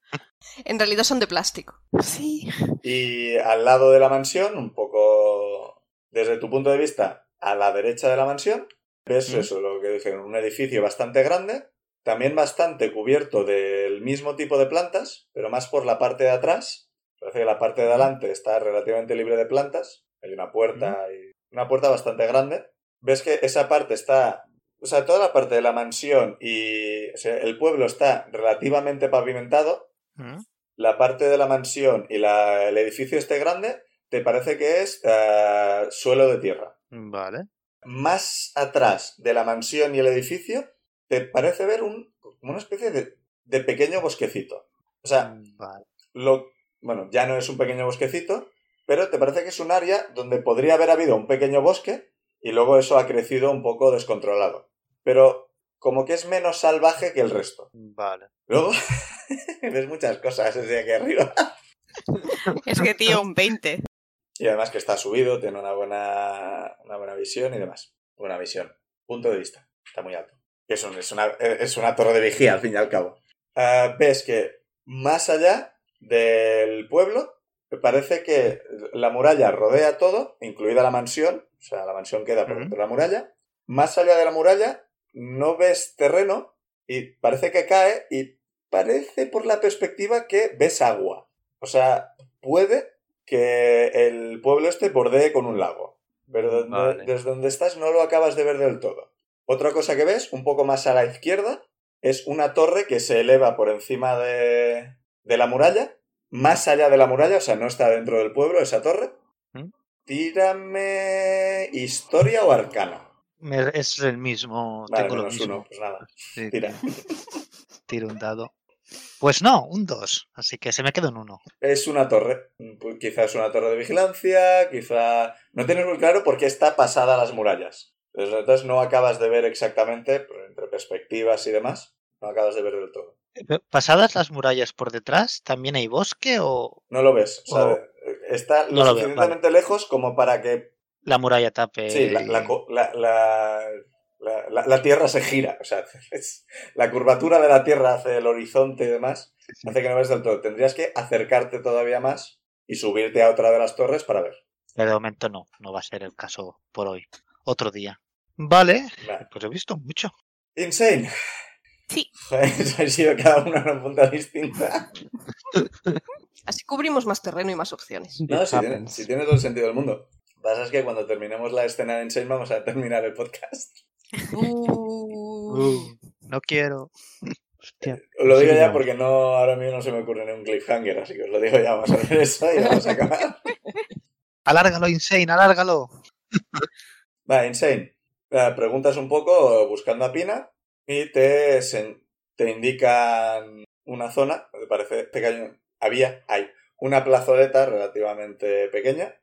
En realidad son de plástico.
Sí.
Y al lado de la mansión, un poco desde tu punto de vista, a la derecha de la mansión, ves
Mm.
eso, lo que dije, un edificio bastante grande, también bastante cubierto del mismo tipo de plantas, pero más por la parte de atrás. Parece que la parte de adelante está relativamente libre de plantas. Hay una puerta y una puerta bastante grande. Ves que esa parte está, o sea, toda la parte de la mansión y o sea, el pueblo está relativamente pavimentado,
¿Mm?
la parte de la mansión y la- el edificio este grande, te parece que es eh, suelo de tierra.
Vale.
Más atrás de la mansión y el edificio, te parece ver un, una especie de, de pequeño bosquecito. O sea,
Vale.
lo, bueno, ya no es un pequeño bosquecito, pero te parece que es un área donde podría haber habido un pequeño bosque y luego eso ha crecido un poco descontrolado. Pero como que es menos salvaje que el resto.
Vale.
Luego ves muchas cosas desde aquí arriba.
Es que, tío, un 20.
Y además que está subido, tiene una buena, una buena visión y demás. Buena visión. Punto de vista. Está muy alto. Es, un- es, una, es una torre de vigía, al fin y al cabo. Ah, ves que más allá del pueblo, parece que la muralla rodea todo, incluida la mansión. O sea, la mansión queda por dentro de la muralla. Más allá de la muralla, no ves terreno y parece que cae y parece por la perspectiva que ves agua. O sea, puede que el pueblo este bordee con un lago. Pero
Vale.
desde donde estás no lo acabas de ver del todo. Otra cosa que ves, un poco más a la izquierda, es una torre que se eleva por encima de, de la muralla. Más allá de la muralla, o sea, no está dentro del pueblo esa torre.
¿Mm?
Tírame historia o arcana.
Me- Es el mismo.
Vale,
Tengo lo mismo.
uno, pues nada.
Sí,
Tira.
Tiro un dado. Pues no, un 2. Así que se me queda un 1.
Es una torre. Pues Quizás una torre de vigilancia, quizá... No tienes muy claro por qué está pasada las murallas. Entonces no acabas de ver exactamente, pero entre perspectivas y demás, no acabas de ver del todo.
Pasadas las murallas por detrás, ¿también hay bosque o
No lo ves. O está lo
No lo veo,
suficientemente lejos como para que
la muralla tape?
sí, la, la la- la- la- la- la tierra se gira. O sea, es- la curvatura de la tierra hacia el horizonte y demás hace que no ves del todo. Tendrías que acercarte todavía más y subirte a otra de las torres para ver.
Pero de momento no, no va a ser el caso por hoy. Otro día. Vale,
Vale.
pues he visto mucho.
Insane.
Sí.
Joder, ha sido cada uno en una punta distinta.
Así cubrimos más terreno y más opciones.
No, si tiene, si tiene todo el sentido del mundo. Lo que pasa es que cuando terminemos la escena de Insane vamos a terminar el podcast.
Uh,
Uh, no quiero.
Hostia.
Os lo digo
Sí,
ya
no.
porque no, ahora mismo no se me ocurre ni un cliffhanger, así que os lo digo ya, vamos a ver eso y vamos a acabar.
Alárgalo, Insane, alárgalo.
Va, Insane. Eh, preguntas un poco buscando a Pina y te, te indican una zona, me parece pequeño. Había, hay una plazoleta relativamente pequeña.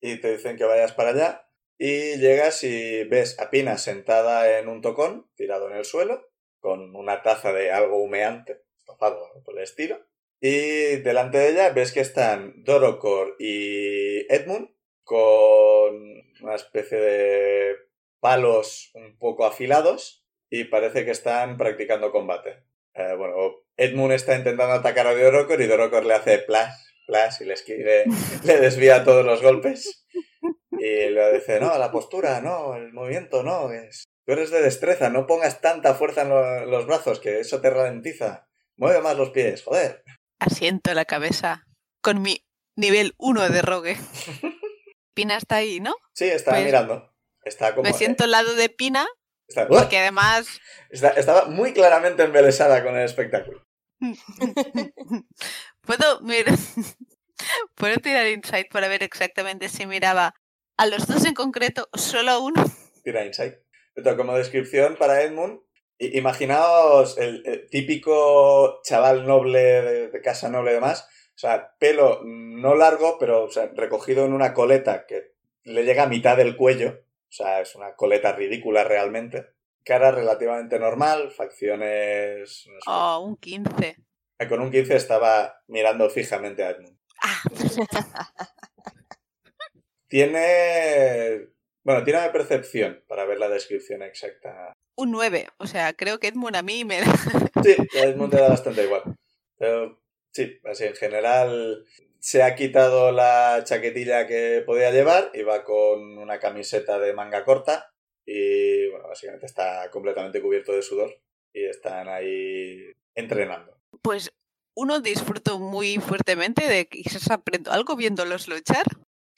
Y te dicen que vayas para allá y llegas y ves a Pina sentada en un tocón, tirado en el suelo, con una taza de algo humeante, estofado por el estilo. Y delante de ella ves que están Dorocor y Edmund con una especie de palos un poco afilados y parece que están practicando combate. Eh, bueno, Edmund está intentando atacar a Dorocor y Dorocor le hace plas, y le, desvía todos los golpes. Y le dice, no, la postura, no, el movimiento, no, es... Tú eres de destreza, no pongas tanta fuerza en lo- los brazos, que eso te ralentiza. Mueve más los pies, joder.
Asiento la cabeza con mi nivel 1 de rogue. Pina está ahí, ¿no?
Sí, está
Pues-
mirando. Está como...
Me siento al lado de Pina,
está-
porque además
está- estaba muy claramente embelesada con el espectáculo.
puedo mirar, puedo tirar insight para ver exactamente si miraba a los dos en concreto o solo a uno.
Tira insight. Como descripción para Edmund, imaginaos el, el típico chaval noble de, de casa noble y demás. O sea, pelo no largo, pero o sea, recogido en una coleta que le llega a mitad del cuello. O sea, es una coleta ridícula realmente. Cara relativamente normal, facciones... no sé,
Oh, un 15.
Eh, Con un 15 estaba mirando fijamente a Edmund.
Ah,
Tiene... Bueno, tiene percepción para ver la descripción exacta.
un 9. O sea, creo que Edmund a mí me...
Sí, a Edmund te da bastante igual. Pero sí, así en general se ha quitado la chaquetilla que podía llevar y va con una camiseta de manga corta y bueno, básicamente está completamente cubierto de sudor y están ahí entrenando.
Pues uno disfruto muy fuertemente de que quizás aprendo algo viéndolos luchar.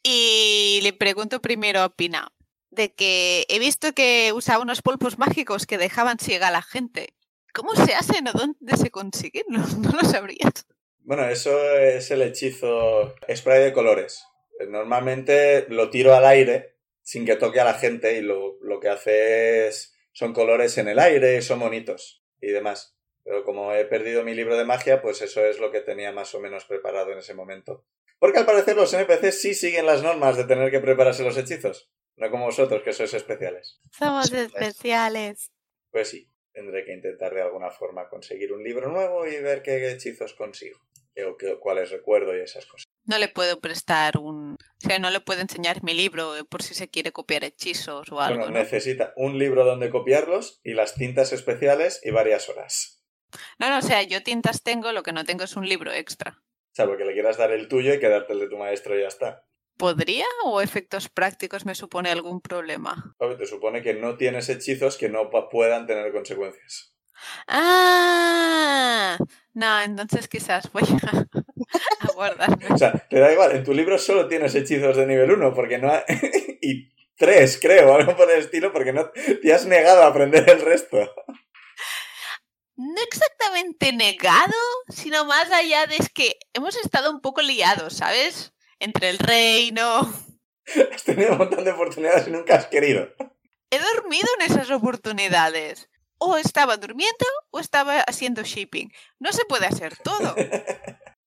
Y le pregunto primero a Pina de que he visto que usaba unos polvos mágicos que dejaban ciega a la gente. ¿Cómo se hacen o dónde se consiguen? No, lo sabrías.
Bueno, eso es el hechizo spray de colores. Normalmente lo tiro al aire sin que toque a la gente y lo, lo que hace es... son colores en el aire, son bonitos y demás. Pero como he perdido mi libro de magia, pues eso es lo que tenía más o menos preparado en ese momento. Porque al parecer los NPCs sí siguen las normas de tener que prepararse los hechizos. No como vosotros, que sois especiales.
Somos
pues.
especiales.
Pues sí, tendré que intentar de alguna forma conseguir un libro nuevo y ver qué hechizos consigo. O cuáles recuerdo y esas cosas.
No le puedo prestar un... O sea, no le puedo enseñar mi libro por si se quiere copiar hechizos o algo.
Bueno,
¿no?
necesita un libro donde copiarlos y las tintas especiales y varias horas.
No, no, o sea, yo tintas tengo, lo que no tengo es un libro extra.
O sea, porque le quieras dar el tuyo y quedarte el de tu maestro y ya está.
¿Podría o efectos prácticos me supone algún problema?
Obvio, te supone que no tienes hechizos que no puedan tener consecuencias.
Ah, no, entonces quizás voy a, a guardarme.
O sea, te da igual, en tu libro solo tienes hechizos de nivel 1, porque no ha- y 3, creo, algo por el estilo, porque no te has negado a aprender el resto.
No exactamente negado, sino más allá de es que hemos estado un poco liados, ¿sabes? Entre el reino.
Has tenido un montón de oportunidades y nunca has querido.
He dormido en esas oportunidades. O estaba durmiendo o estaba haciendo shipping. No se puede hacer todo.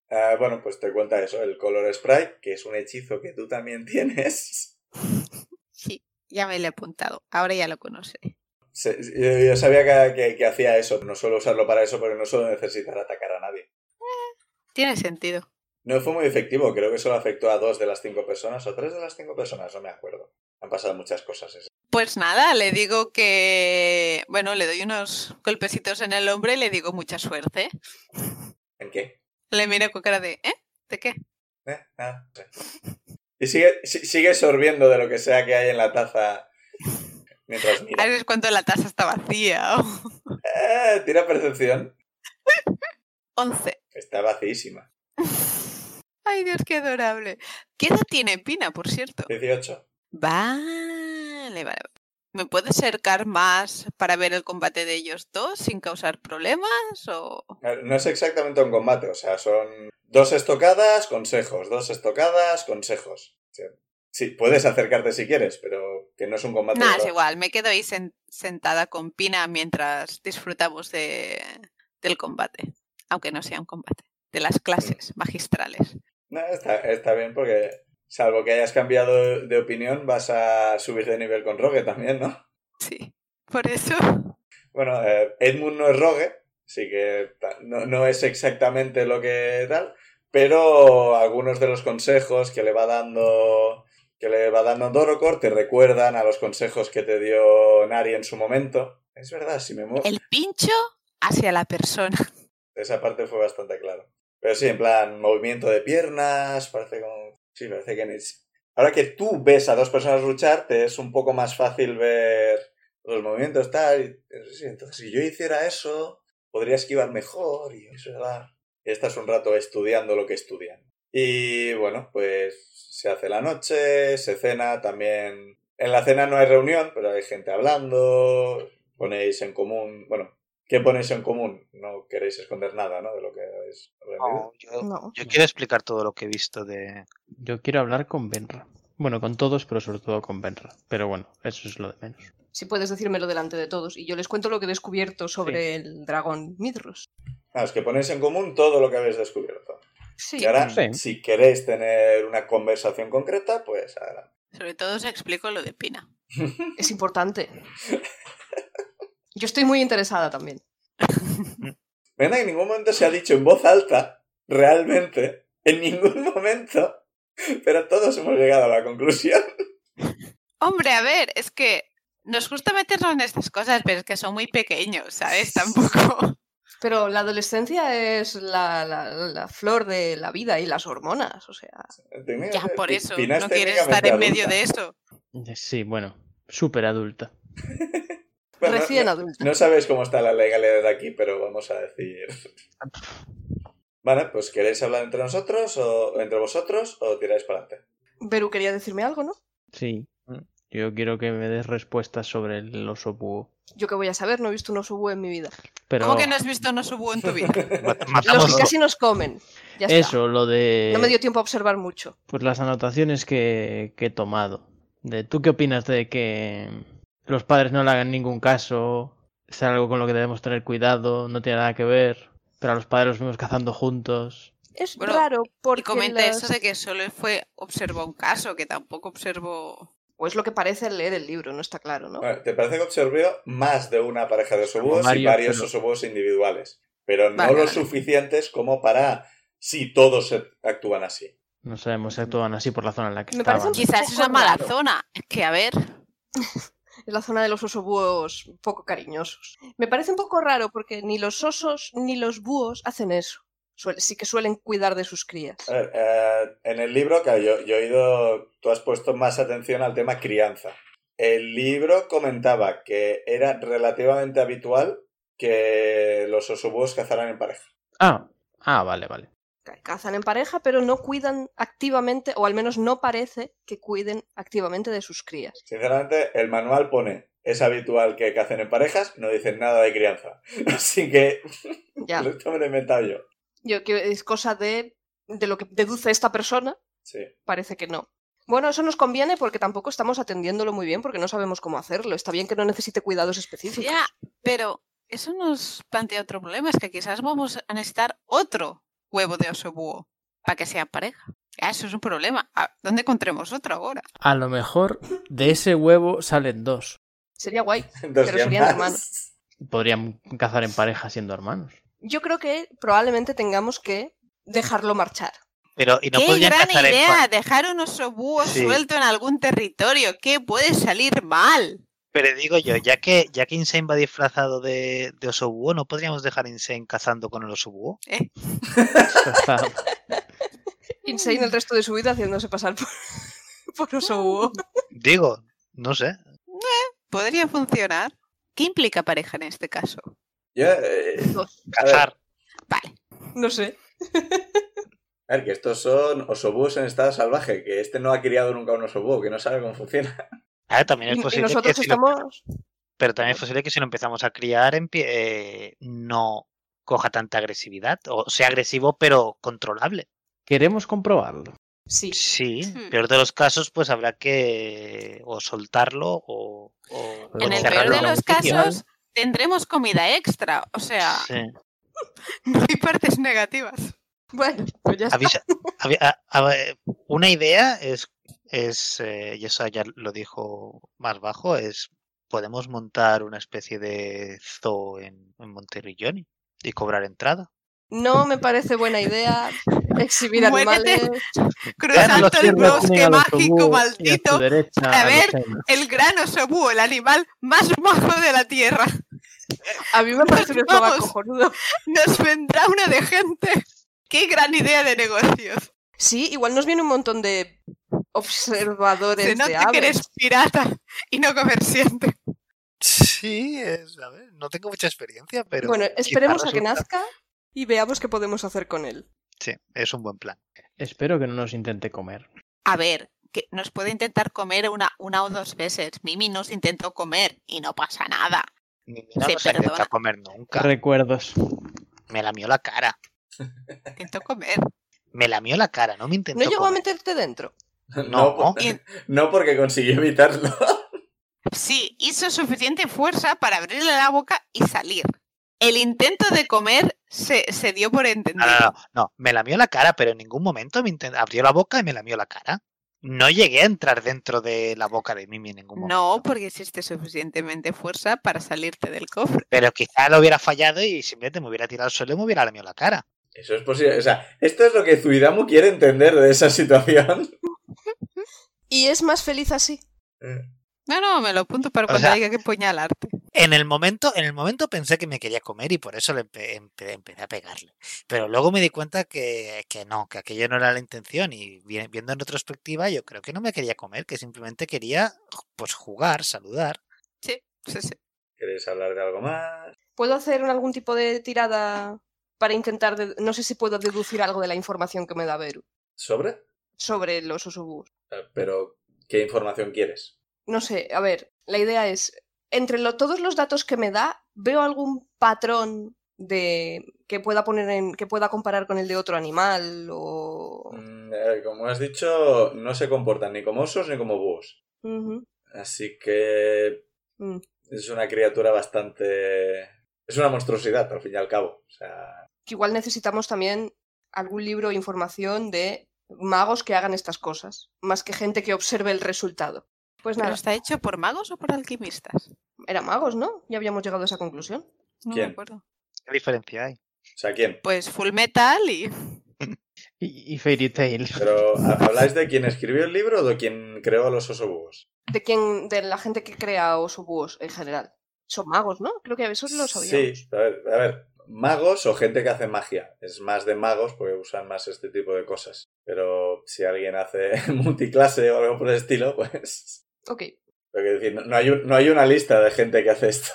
Ah, bueno, pues te cuenta eso, el Color Spray, que es un hechizo que tú también tienes.
Sí, ya me lo he apuntado. Ahora ya lo conoce.
Se- yo, sabía que, que- que hacía eso, no suelo usarlo para eso porque no suelo necesitar atacar a nadie.
Tiene sentido.
No fue muy efectivo, creo que solo afectó a dos de las cinco personas o tres de las cinco personas, no me acuerdo. Han pasado muchas cosas. ese-
Pues nada, le digo que. Bueno, le doy unos golpecitos en el hombro y le digo mucha suerte.
¿En qué?
Le miro con cara de. ¿Eh? ¿De qué?
Eh, no sé. Y sigue, si- sigue sorbiendo de lo que sea que hay en la taza mientras mira.
A cuando la taza está vacía.
Eh, tira percepción.
11.
Está vacíísima.
Ay, Dios, qué adorable. ¿Qué edad tiene Pina, por cierto?
18.
Vale, vale. ¿Me puede acercar más para ver el combate de ellos dos sin causar problemas? O.
No es exactamente un combate, o sea, son dos estocadas, consejos, dos estocadas, consejos. Sí, puedes acercarte si quieres, pero que no es un combate.
Nada, es igual. Me quedo ahí sen- sentada con Pina mientras disfrutamos de, del combate. Aunque no sea un combate. De las clases magistrales.
No, está, está bien porque, salvo que hayas cambiado de opinión, vas a subir de nivel con Rogue también, ¿no?
Sí. Por eso.
Bueno, eh, Edmund no es Rogue, sí que no, no es exactamente lo que tal, pero algunos de los consejos que le va dando que le va dando Dorocor te recuerdan a los consejos que te dio Nari en su momento. Es verdad, si me muevo.
El pincho hacia la persona.
Esa parte fue bastante claro. Pero sí, en plan, movimiento de piernas, parece como... Sí, parece que... Ahora que tú ves a dos personas luchar, te es un poco más fácil ver los movimientos tal. y- sí, entonces, si yo hiciera eso, podría esquivar mejor y eso es verdad. Y estás un rato estudiando lo que estudian. Y bueno, pues se hace la noche, se cena también... En la cena no hay reunión, pero hay gente hablando, ponéis en común... Bueno, ¿Qué ponéis en común? No queréis esconder nada, ¿no? De lo que habéis aprendido.
No, yo,
No.
yo quiero explicar todo lo que he visto de.
Yo quiero hablar con Benra. Bueno, con todos, pero sobre todo con Benra. Pero bueno, eso es lo de menos.
Si puedes decírmelo delante de todos. Y yo les cuento lo que he descubierto sobre el dragón Midros.
Ah, es que ponéis en común todo lo que habéis descubierto.
Sí.
y ahora,
Sí.
si queréis tener una conversación concreta, pues adelante.
Sobre todo os explico lo de Pina.
Es importante. Yo estoy muy interesada también.
Ven, en ningún momento se ha dicho en voz alta, realmente, en ningún momento, pero todos hemos llegado a la conclusión.
Hombre, a ver, es que nos gusta meternos en estas cosas, pero es que son muy pequeños, ¿sabes? Tampoco.
Pero la adolescencia es la, la- la flor de la vida y las hormonas, o sea.
Ya por eso, no quieres estar en medio
adulta.
de eso.
Sí, bueno, súper adulta.
Bueno,
Recién
no,
adulta.
No sabéis cómo está la legalidad de aquí, pero vamos a decir. Vale, pues ¿queréis hablar entre nosotros o entre vosotros o tiráis para adelante?
Beru quería decirme algo, ¿no?
Sí. Yo quiero que me des respuestas sobre el oso búho.
Yo que voy a saber, no he visto un oso búho en mi vida.
Pero
¿Cómo que no has visto un oso búho en tu vida?
Los que casi nos comen. Ya está.
eso, lo de
No me dio tiempo a observar mucho.
pues las anotaciones que, que he tomado. De tú qué opinas de que los padres no le hagan ningún caso, es algo con lo que debemos tener cuidado, no tiene nada que ver, pero a los padres los vemos cazando juntos.
Es
Bueno,
raro porque
Y comenta
las-
eso de que solo fue observó un caso, que tampoco observó.
O es lo que parece al leer el libro, no está claro, ¿no?
¿Te parece que observó más de una pareja de osobúos y
varios, pero-
osobúos individuales? Pero no
Vale,
lo
vale.
suficientes como para si todos actúan así.
No sabemos si actúan así por la zona en la que
Me
estaban.
Quizás es una mala
raro.
zona. Es que, a ver,
Es la zona de los osos búhos poco cariñosos. Me parece un poco raro porque ni los osos ni los búhos hacen eso. Suel- sí que suelen cuidar de sus crías.
A ver, eh, en el libro, claro, yo, yo he oído, tú has puesto más atención al tema crianza. El libro comentaba que era relativamente habitual que los osobúos cazaran en pareja.
Ah, ah, vale, vale.
Ca- Cazan en pareja, pero no cuidan activamente, o al menos no parece que cuiden activamente de sus crías.
Sinceramente, el manual pone es habitual que cacen en parejas, no dicen nada de crianza. Así que
Ya,
esto me lo he inventado yo.
Yo que es cosa de, de lo que deduce esta persona,
Sí.
parece que no. Bueno, eso nos conviene porque tampoco estamos atendiéndolo muy bien porque no sabemos cómo hacerlo. Está bien que no necesite cuidados específicos.
ya, pero eso nos plantea otro problema, es que quizás vamos a necesitar otro huevo de oso búho para que sea pareja. Eso es un problema. ¿A ¿Dónde encontremos otro ahora?
A lo mejor de ese huevo salen dos.
Sería guay. Pero serían
más.
hermanos.
Podrían cazar en pareja siendo hermanos.
Yo creo que probablemente tengamos que dejarlo marchar.
Pero, ¿y no
¡Qué
podrían
gran
en
idea! Dejar un oso búho
Sí.
suelto en algún territorio. ¿Qué puede salir mal?
Pero digo yo, ya que, ya que Insane va disfrazado de, de oso búho, ¿no podríamos dejar a Insane cazando con el oso búho?
Está-
Insane el resto de su vida haciéndose pasar por, por oso búho.
Digo, no sé.
Podría funcionar. ¿Qué implica pareja en este caso?
Yo, eh.
Cazar.
Vale.
No sé.
a ver, que estos son osobúos en estado salvaje, que este no ha criado nunca un osobúo, que no sabe cómo funciona.
A ver, también
Y,
es
y
posible que
nosotros
si lo-
estamos...
pero también es posible que si lo empezamos a criar empie- eh, no coja tanta agresividad o sea agresivo pero controlable.
Queremos comprobarlo.
Sí.
Sí,
Hmm.
peor de los casos pues habrá que o soltarlo o, o
En
el peor de los casos, tendremos comida extra. O sea,
Sí.
no hay partes negativas.
Bueno, pues ya está.
A- a- eh, una idea es, es eh, y eso ya lo dijo más bajo, es podemos montar una especie de zoo en, en y cobrar entrada.
No me parece buena idea exhibir
Muérete.
animales.
Cruzando
Los
el bosque mágico
a
maldito.
derecha a
ver. El gran oso búho, el animal más majo de la tierra.
A mí me parece un cojonudo.
Nos vendrá una de gente. ¡Qué gran idea de negocios!
Sí, igual nos viene un montón de observadores
Se
de
nota que eres
aves.
pirata y no comerciante.
Sí, es, a ver, no tengo mucha experiencia, pero
Bueno, esperemos a que nazca y veamos qué podemos hacer con él.
Sí, es un buen plan.
Espero que no nos intente comer.
A ver, que nos puede intentar comer una, una o dos veces. Mimi nos intentó comer y no pasa nada. Se
no intenta
perdona.
comer nunca.
Recuerdos.
Me lamió la cara.
Intentó comer.
Me lamió la cara, no me intentó
¿No llegó a meterte dentro?
No, por-
Y-
no porque consiguió evitarlo.
Sí, hizo suficiente fuerza para abrirle la boca y salir. El intento de comer se, se dio por
No,
entendido.
no, no, no, me lamió la cara, pero en ningún momento me intent- abrió la boca y me lamió la cara. No llegué a entrar dentro de la boca de Mimi en ningún momento.
No, porque existe suficientemente fuerza para salirte del cofre.
Pero quizá lo hubiera fallado y simplemente me hubiera tirado al suelo y me hubiera lamido la cara.
Eso es posible. O sea, esto es lo que Zuidamu quiere entender de esa situación.
Y es más feliz así.
No, no, me lo apunto para
O
cuando
sea-
haya que puñalarte.
En el momento, en el momento pensé que me quería comer y por eso le empe- empe- empecé a pegarle. Pero luego me di cuenta que, que no, que aquello no era la intención y vi- viendo en retrospectiva yo creo que no me quería comer, que simplemente quería pues jugar, saludar.
Sí, sí, sí.
¿Queréis hablar de algo más?
¿Puedo hacer algún tipo de tirada para intentar... de- No sé si puedo deducir algo de la información que me da Beru
¿Sobre?
sobre los osobús.
Eh, Pero, ¿qué información quieres?
No sé, a ver, la idea es, entre lo- todos los datos que me da, ¿veo algún patrón de que pueda poner en, que pueda comparar con el de otro animal o...
Mm, eh, como has dicho, no se comportan ni como osos ni como búhos. Así que
mm.
es una criatura bastante... Es una monstruosidad, al fin y al cabo. O sea,
Que igual necesitamos también algún libro o información de magos que hagan estas cosas, más que gente que observe el resultado. Pues
¿Pero
nada,
está hecho por magos o por alquimistas?
eran magos, ¿no? Ya habíamos llegado a esa conclusión.
No
¿Quién?
me acuerdo.
¿Qué diferencia hay?
o sea, ¿quién?
Pues Full Metal y...
Y, y Fairy Tail.
Pero, ¿habláis de quién escribió el libro o de quién creó a los osobúos?
De quién, de la gente que crea osobúos en general. Son magos, ¿no? Creo que eso lo sabíamos.
Sí, a ver, a ver, magos o gente que hace magia. Es más de magos porque usan más este tipo de cosas. Pero si alguien hace multiclase o algo por el estilo, pues...
Ok.
Decir, no, hay un- no hay una lista de gente que hace esto.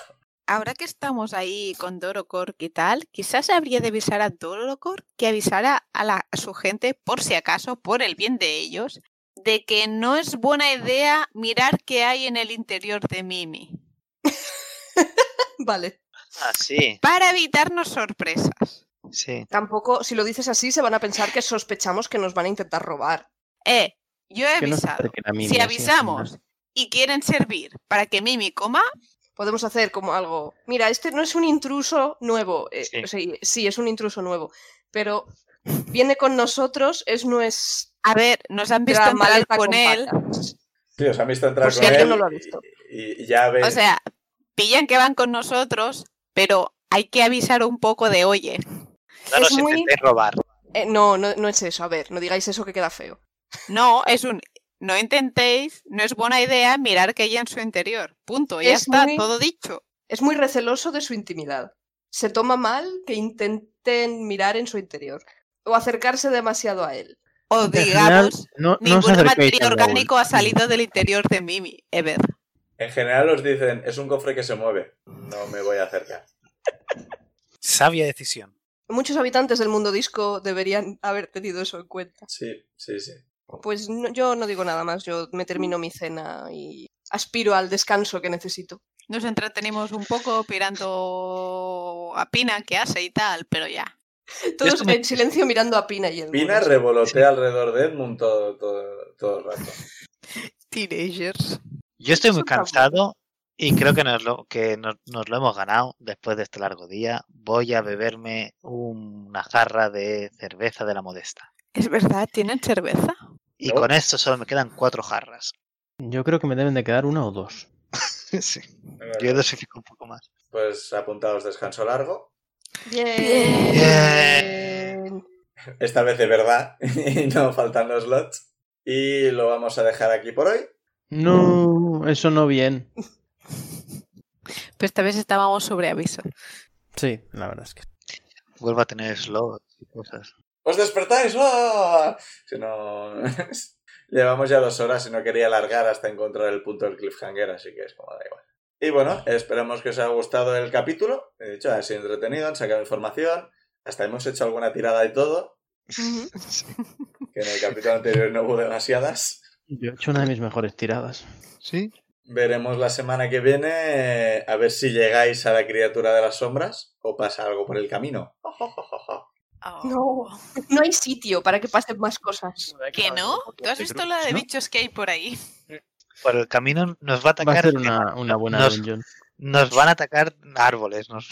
Ahora que estamos ahí con Dorocor y tal, quizás habría de avisar a Dorocor que avisara a, la- a su gente, por si acaso, por el bien de ellos, de que no es buena idea mirar qué hay en el interior de Mimi,
Vale.
Ah, sí,
para evitarnos sorpresas.
sí.
Tampoco, si lo dices así, se van a pensar que sospechamos que nos van a intentar robar.
Eh, yo he
Que
avisado.
Mimi
si avisamos. Y quieren servir para que Mimi coma,
Podemos hacer como algo. Mira, este no es un intruso nuevo. eh,
Sí.
o sea, sí, es un intruso nuevo. Pero viene con nosotros, es nuestra
a ver, nos han visto entrar
maleta
con
con
él.
patas.
Sí, os han visto entrar
Por si
con él
no lo ha visto.
y, y ya ven...
O sea, pillan que van con nosotros, pero hay que avisar un poco de, oye,
No nos
Es muy-
intentéis robar.
Eh, no, no, no es eso. A ver, no digáis eso que queda feo.
no, es un... No intentéis, no es buena idea mirar que hay en su interior. Punto, ya
Es
está,
muy-
todo dicho.
Es muy receloso de su intimidad. Se toma mal que intenten mirar en su interior. O acercarse demasiado a él.
O digamos,
no, no
ningún material orgánico ha salido del interior de Mimi, ever.
En general os dicen, es un cofre que se mueve. No me voy a acercar.
Sabia decisión.
Muchos habitantes del mundo disco deberían haber tenido eso en cuenta.
Sí, sí, sí.
Pues no- yo no digo nada más. Yo me termino mi cena y aspiro al descanso que necesito.
Nos entretenimos un poco pirando a Pina que hace y tal, pero ya.
Todos
me-
en silencio mirando a Pina y el
Pina revolotea alrededor de Edmund todo, todo, todo el rato.
Teenagers.
Yo estoy muy cansado y creo que, nos lo, que nos, nos lo hemos ganado después de este largo día. Voy a beberme una jarra de cerveza de la modesta.
Es verdad, ¿tienen cerveza?
Y
¿No?
con esto solo me quedan cuatro jarras.
Yo creo que me deben de quedar una o dos.
sí. Yo dosifico un poco más.
Pues apuntados descanso largo.
Bien.
Esta vez de verdad. y no faltan los slots. Y lo vamos a dejar aquí por hoy.
No, eso no bien.
Pues esta vez estábamos sobre aviso.
Sí, la verdad es que.
Vuelvo a tener slots y cosas.
¡Os despertáis! ¡Oh! Si no... Llevamos ya dos horas y no quería alargar hasta encontrar el punto del cliffhanger, así que es como da igual. Y bueno, esperemos que os haya gustado el capítulo. He dicho, ha sido entretenido, han sacado información. Hasta hemos hecho alguna tirada y todo, que en el capítulo anterior no hubo demasiadas.
Yo he hecho una de mis mejores tiradas.
Sí.
Veremos la semana que viene a ver si llegáis a la criatura de las sombras o pasa algo por el camino.
No, no hay sitio para que pasen más cosas.
¿Que no? ¿Tú has visto la de bichos que hay por ahí?
Por el camino nos va a
Va a
atacar.
ser una, una buena
nos,
dungeon.
nos van a atacar árboles. Nos,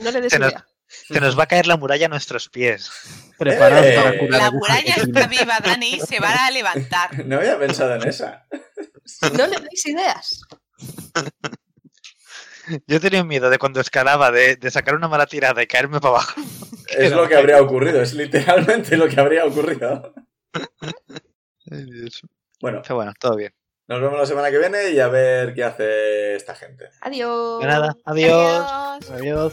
No le des
Se nos-. Se nos va a caer la muralla a nuestros pies.
Preparados
¡Eh!
para curar
La muralla está viva, Dani, se van a levantar.
No había pensado en esa.
No le deis ideas.
Yo tenía miedo de cuando escalaba de, de sacar una mala tirada y caerme para abajo.
Es lo que habría ocurrido, es literalmente lo que habría ocurrido. Bueno,
Pero bueno, todo bien.
nos vemos la semana que viene y a ver qué hace esta gente.
Adiós.
De nada, adiós.
Adiós.
Adiós.